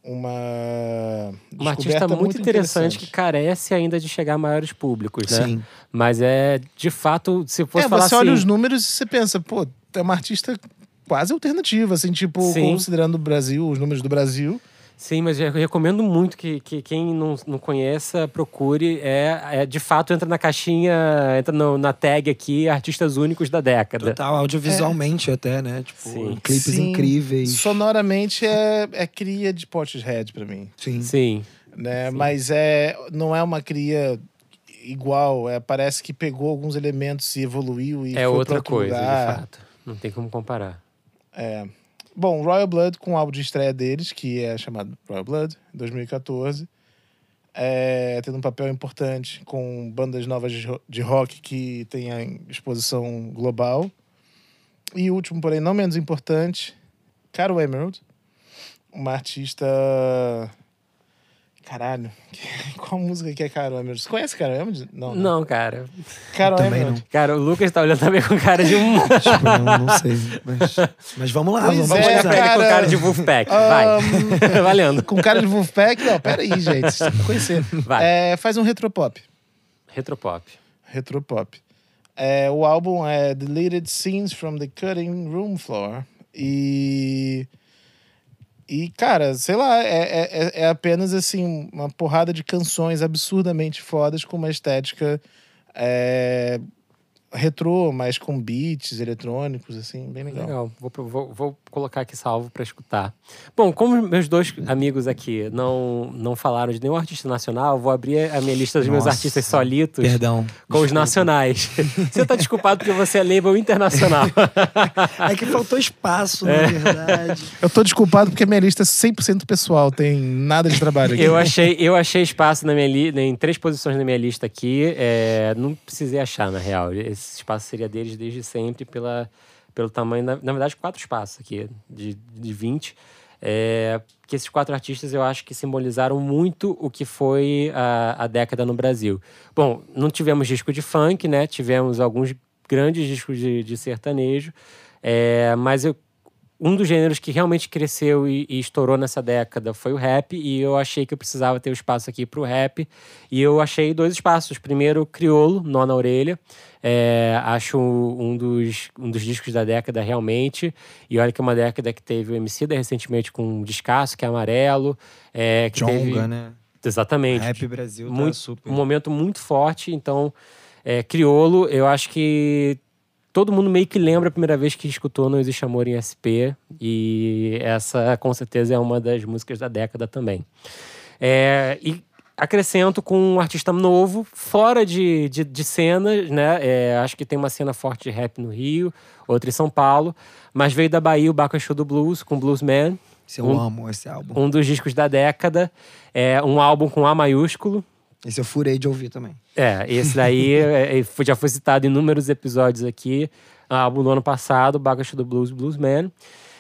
Speaker 1: Uma.
Speaker 3: Uma artista
Speaker 1: descoberta
Speaker 3: muito, interessante, que carece ainda de chegar a maiores públicos, né?
Speaker 4: Sim.
Speaker 3: Mas é, de fato, se fosse
Speaker 1: É,
Speaker 3: falar
Speaker 1: você
Speaker 3: assim...
Speaker 1: olha os números e você pensa, pô, é uma artista quase alternativa, assim, tipo,
Speaker 3: Sim.
Speaker 1: considerando o Brasil, os números do Brasil.
Speaker 3: Sim, mas eu recomendo muito que, que quem não, não conheça, procure. É, é, de fato, entra na caixinha, entra no- na tag aqui, artistas únicos da década.
Speaker 4: Total, audiovisualmente até, né? Tipo,
Speaker 3: Sim.
Speaker 4: clipes
Speaker 1: Sim,
Speaker 4: incríveis.
Speaker 1: Sonoramente é, é cria de Portishead pra mim,
Speaker 4: Sim.
Speaker 3: Sim,
Speaker 1: né? Mas é não é uma cria igual, é, parece que pegou alguns elementos e evoluiu e
Speaker 3: é
Speaker 1: foi pra
Speaker 3: outra
Speaker 1: outro
Speaker 3: coisa,
Speaker 1: lugar.
Speaker 3: de fato. Não tem como comparar.
Speaker 1: É. Bom, Royal Blood com o álbum de estreia deles, que é chamado Royal Blood, 2014. É, tendo um papel importante com bandas novas de ro- de rock que têm a exposição global. E último, porém não menos importante, Caro Emerald, uma artista. Caralho, qual música que é Caro Emerald? Você conhece Caro Emerald? Não. né?
Speaker 3: Não, cara.
Speaker 1: Caro
Speaker 4: Também
Speaker 1: Emerald.
Speaker 3: Cara, o Lucas tá olhando também com cara de um.
Speaker 4: Tipo, não, não sei. Mas, mas vamos lá,
Speaker 1: Pois
Speaker 4: vamos
Speaker 1: é,
Speaker 3: olhar pra ele com
Speaker 1: cara.
Speaker 3: de Wolfpack. Vai. Valendo.
Speaker 1: com cara de Wolfpack? Não, peraí, gente. Vocês que conhecer.
Speaker 3: Vai.
Speaker 1: É, faz um retropop.
Speaker 3: Retropop.
Speaker 1: Retropop. É, o álbum é Deleted Scenes from the Cutting Room Floor. E. E, cara, sei lá, é, é, é- é apenas assim, uma porrada de canções absurdamente fodas com uma estética é, retrô, mas com beats eletrônicos, assim, bem legal.
Speaker 3: Legal. Vou, vou, vou colocar aqui salvo pra escutar. Bom, como meus dois amigos aqui não, não falaram de nenhum artista nacional, vou abrir a minha lista dos meus
Speaker 4: Nossa.
Speaker 3: artistas solitos
Speaker 4: Perdão.
Speaker 3: com os nacionais. Você tá desculpado porque você é label internacional.
Speaker 4: É que faltou espaço,
Speaker 3: É.
Speaker 4: na verdade.
Speaker 1: Eu tô desculpado porque a minha lista é 100% pessoal, tem nada de trabalho aqui.
Speaker 3: Eu achei, eu achei espaço na minha li, em três posições na minha lista aqui. é, não precisei achar, na real. Esse espaço seria deles desde sempre, pela, pelo tamanho, na, na verdade, quatro espaços aqui, de, de 20. É, que esses quatro artistas eu acho que simbolizaram muito o que foi a, a década no Brasil. Bom, não tivemos disco de funk, né? Tivemos alguns grandes discos de, de sertanejo, é, mas eu um dos gêneros que realmente cresceu e, e, estourou nessa década foi o rap, e eu achei que eu precisava ter um espaço aqui para o rap, e eu achei dois espaços. Primeiro, Criolo, Nó na Orelha, é, acho um dos, um dos discos da década realmente, e olha que é uma década que teve o MC da recentemente com um descasso, que é Amarelo. É, que
Speaker 4: Jonga,
Speaker 3: teve...
Speaker 4: né?
Speaker 3: Exatamente.
Speaker 4: Rap Brasil tá
Speaker 3: muito,
Speaker 4: super.
Speaker 3: Um momento muito forte, então, é, Criolo, eu acho que todo mundo meio que lembra a primeira vez que escutou Não Existe Amor em SP. E essa, com certeza, é uma das músicas da década também. É, e acrescento com um artista novo, fora de, de, de cenas, né? É, acho que tem uma cena forte de rap no Rio, outra em São Paulo. Mas veio da Bahia o Baca Show do Blues, com Bluesman.
Speaker 4: Eu
Speaker 3: um,
Speaker 4: amo, esse álbum.
Speaker 3: Um dos discos da década. É um álbum com A maiúsculo.
Speaker 4: Esse eu furei de ouvir também.
Speaker 3: É, esse daí é, já foi citado em inúmeros episódios aqui. Álbum do ano passado, Bagacha do Blues, Bluesman.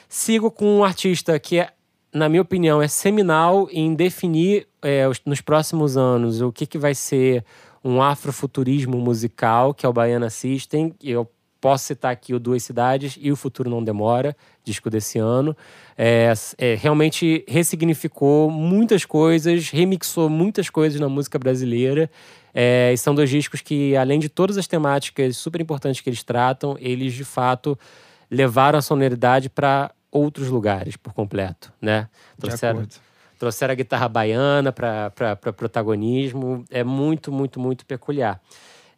Speaker 3: Sigo com um artista que, é, na minha opinião, é seminal em definir é, os, nos próximos anos o que, que vai ser um afrofuturismo musical, que é o Baiana System. Eu posso citar aqui o Duas Cidades e O Futuro Não Demora, disco desse ano. É, é, realmente ressignificou muitas coisas, remixou muitas coisas na música brasileira. É, e são dois discos que, além de todas as temáticas super importantes que eles tratam, eles de fato levaram a sonoridade para outros lugares por completo, né? Trouxeram, trouxeram a guitarra baiana para protagonismo. É muito, muito, muito peculiar.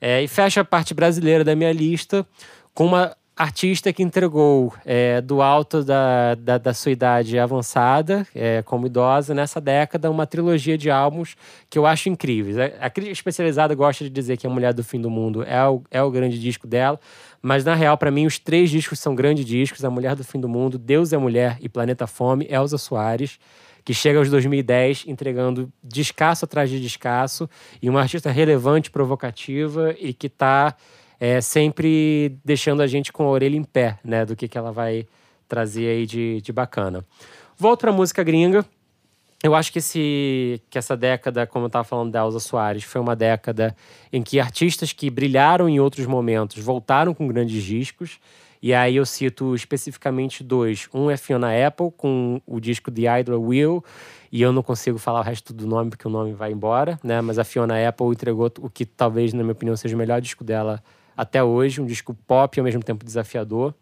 Speaker 3: É, e fecha a parte brasileira da minha lista com uma artista que entregou é, do alto da, da, da, sua idade avançada, é, como idosa, nessa década, uma trilogia de álbuns que eu acho incríveis. A, crítica especializada gosta de dizer que A Mulher do Fim do Mundo é o, é o grande disco dela, mas na real, para mim, os três discos são grandes discos: A Mulher do Fim do Mundo, Deus é Mulher e Planeta Fome, Elza Soares que chega aos 2010 entregando descasso atrás de descasso e uma artista relevante, provocativa e que está é, sempre deixando a gente com a orelha em pé, né, do que, que ela vai trazer aí de, de bacana. Volto para música gringa. Eu acho que, esse, que essa década, como eu estava falando da Elza Soares, foi uma década em que artistas que brilharam em outros momentos voltaram com grandes discos. E aí eu cito especificamente dois. Um é Fiona Apple, com o disco The Hydra Will, e eu não consigo falar o resto do nome porque o nome vai embora, né? Mas a Fiona Apple entregou o que talvez, na minha opinião, seja o melhor disco dela até hoje, um disco pop e ao mesmo tempo desafiador.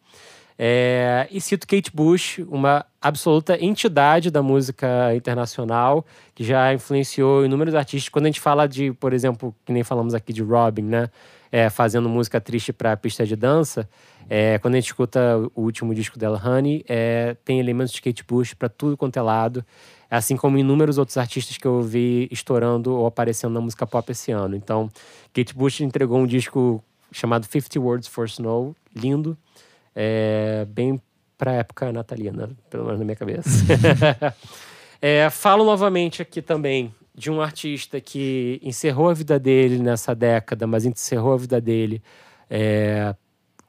Speaker 3: É, e cito Kate Bush, uma absoluta entidade da música internacional, que já influenciou inúmeros artistas. Quando a gente fala de, por exemplo, que nem falamos aqui de Robin, né? É, fazendo música triste para pista de dança, é, quando a gente escuta o último disco dela, Honey, é, tem elementos de Kate Bush para tudo quanto é lado, assim como inúmeros outros artistas que eu vi estourando ou aparecendo na música pop esse ano. Então, Kate Bush entregou um disco chamado 50 Words for Snow, lindo, é, bem para época natalina, pelo menos na minha cabeça. é, falo novamente aqui também de um artista que encerrou a vida dele nessa década, mas encerrou a vida dele é,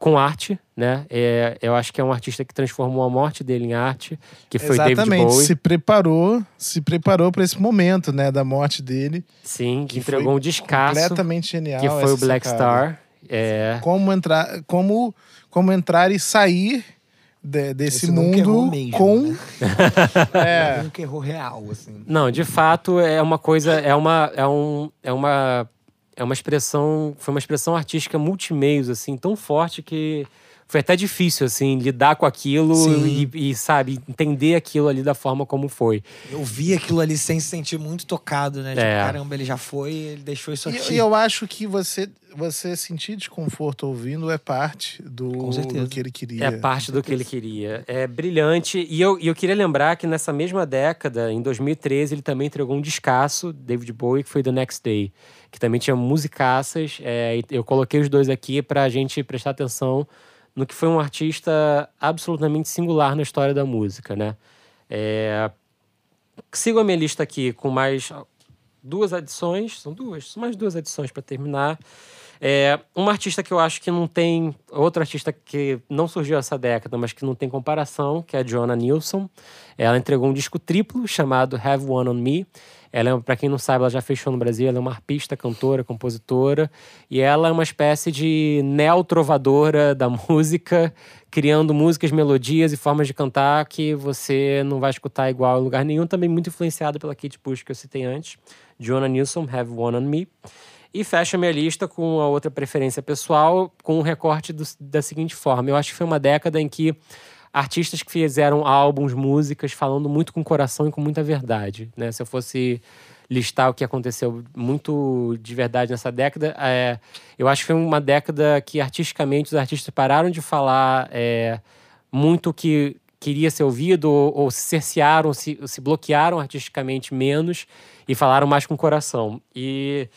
Speaker 3: com arte, né? É, eu acho que é um artista que transformou a morte dele em arte, que foi
Speaker 1: Exatamente,
Speaker 3: David Bowie.
Speaker 1: se preparou, se preparou para esse momento, né, da morte dele.
Speaker 3: Sim, que entregou um descasso.
Speaker 1: Completamente genial.
Speaker 3: Que foi o Black sacada. Star. É...
Speaker 1: Como entrar, como, como entrar e sair de, desse
Speaker 4: Esse
Speaker 1: mundo
Speaker 4: mesmo,
Speaker 1: com
Speaker 4: né?
Speaker 1: é,
Speaker 4: Nunca errou real, assim.
Speaker 3: Não, de fato é uma coisa, é uma, é um, é uma, é uma expressão, foi uma expressão artística multimeios assim tão forte que foi até difícil, assim, lidar com aquilo e, e, sabe, entender aquilo ali da forma como foi.
Speaker 4: Eu vi aquilo ali sem se sentir muito tocado, né? Tipo,
Speaker 3: É.
Speaker 4: caramba, ele já foi, ele deixou isso aqui.
Speaker 1: e eu acho que você, você sentir desconforto ouvindo é parte do, do que ele queria.
Speaker 3: É parte do que ele queria. É brilhante. E eu, e eu queria lembrar que nessa mesma década, em 2013, ele também entregou um descasso, David Bowie, que foi The Next Day, que também tinha musicaças. É, eu coloquei os dois aqui pra gente prestar atenção no que foi um artista absolutamente singular na história da música, né? É, sigo a minha lista aqui com mais duas adições, são duas, são mais duas adições para terminar. É, uma artista que eu acho que não tem. Outra artista que não surgiu essa década, mas que não tem comparação, que é a Joanna Nilsson. Ela entregou um disco triplo chamado Have One on Me. Ela, é, para quem não sabe, ela já fechou no Brasil. Ela é uma arpista, cantora, compositora. E ela é uma espécie de neo-trovadora da música, criando músicas, melodias e formas de cantar que você não vai escutar igual em lugar nenhum. Também muito influenciada pela Kate Bush que eu citei antes. Jonah Nilsson, Have One on Me. E fecha minha lista com a outra preferência pessoal, com um recorte do, da seguinte forma. Eu acho que foi uma década em que artistas que fizeram álbuns, músicas, falando muito com coração e com muita verdade. Né? Se eu fosse listar o que aconteceu muito de verdade nessa década, é, eu acho que foi uma década que artisticamente os artistas pararam de falar é, muito que queria ser ouvido ou, ou se cercearam, se, se bloquearam artisticamente menos e falaram mais com coração. E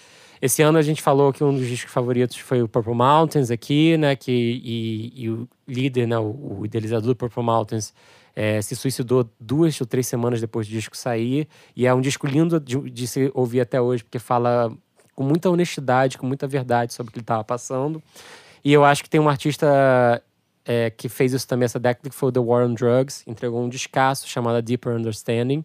Speaker 3: esse ano a gente falou que um dos discos favoritos foi o Purple Mountains aqui, né? Que, e, e o líder, né, o, o, idealizador do Purple Mountains, é, se suicidou duas ou três semanas depois do disco sair. E é um disco lindo de, de se ouvir até hoje, porque fala com muita honestidade, com muita verdade sobre o que ele estava passando. E eu acho que tem um artista é, que fez isso também essa década, que foi o The War on Drugs, entregou um descasso chamado Deeper Understanding,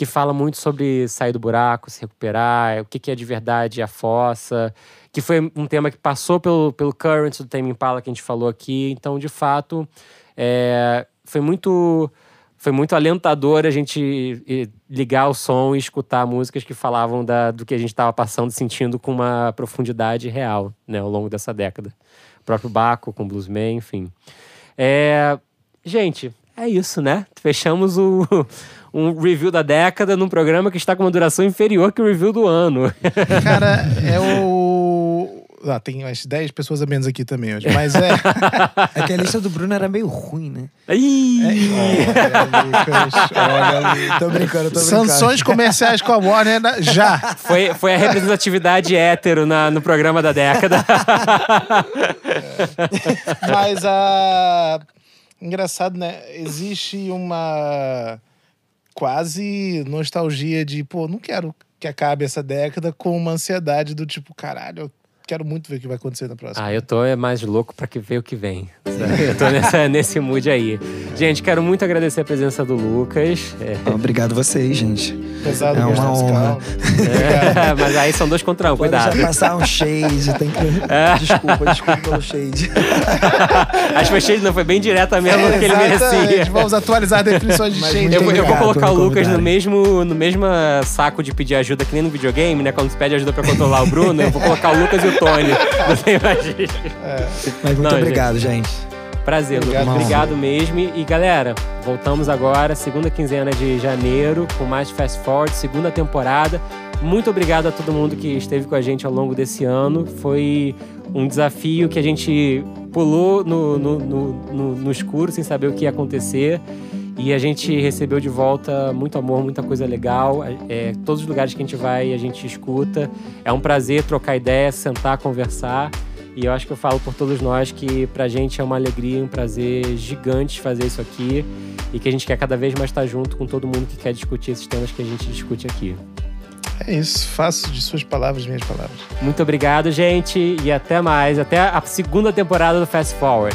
Speaker 3: que fala muito sobre sair do buraco, se recuperar, o que, é de verdade a fossa, que foi um tema que passou pelo, pelo current do Tame Impala que a gente falou aqui. Então, de fato, é, foi muito foi muito alentador a gente ligar o som e escutar músicas que falavam da, do que a gente estava passando, sentindo com uma profundidade real, né, ao longo dessa década. O próprio Baco com Bluesman, enfim. É, gente, é isso, né? Fechamos o, um review da década num programa que está com uma duração inferior que o review do ano.
Speaker 1: Cara, é o. Ah, tem umas 10 pessoas a menos aqui também hoje, mas é.
Speaker 4: é que a lista do Bruno era meio ruim, né?
Speaker 3: Ih!
Speaker 1: É, olha, ali, tô brincando, tô brincando. Sanções comerciais com a Warner já.
Speaker 3: Foi, foi a representatividade hétero na, no programa da década.
Speaker 1: É. Mas a. Engraçado, né? Existe uma quase nostalgia de, pô, não quero que acabe essa década com uma ansiedade do tipo, caralho, eu quero muito ver o que vai acontecer na próxima.
Speaker 3: Ah, eu tô é mais louco para que ver o que vem. eu tô nessa, nesse mood aí. Gente, quero muito agradecer a presença do Lucas.
Speaker 4: É. Obrigado vocês, gente.
Speaker 1: Pesado
Speaker 4: é uma honra.
Speaker 3: É, mas aí são dois contra um, Pode cuidado.
Speaker 4: Já passar um shade, tem que... É. Desculpa, desculpa pelo shade.
Speaker 3: Acho que o shade não foi bem direta mesmo é, que ele merecia.
Speaker 1: Vamos atualizar a definição de shade.
Speaker 3: Eu, eu vou colocar o Lucas no mesmo, no mesmo saco de pedir ajuda que nem no videogame, né? Quando você pede ajuda pra controlar o Bruno, eu vou colocar o Lucas e o Tony. Você imagina.
Speaker 4: É. Mas muito Não, obrigado, gente. gente.
Speaker 3: Prazer, Obrigado, Lucas. Obrigado mesmo. E galera, voltamos agora, segunda quinzena de janeiro, com mais Fast Forward, segunda temporada. Muito obrigado a todo mundo que esteve com a gente ao longo desse ano. Foi um desafio que a gente pulou no, no, no, no, escuro sem saber o que ia acontecer. E a gente recebeu de volta muito amor, muita coisa legal. É, todos os lugares que a gente vai, a gente escuta. É um prazer trocar ideias, sentar, conversar. E eu acho que eu falo por todos nós que pra gente é uma alegria, um prazer gigante fazer isso aqui. E que a gente quer cada vez mais estar junto com todo mundo que quer discutir esses temas que a gente discute aqui.
Speaker 1: É isso, faço de suas palavras minhas palavras.
Speaker 3: Muito obrigado, gente, e até mais. Até a segunda temporada do Fast Forward.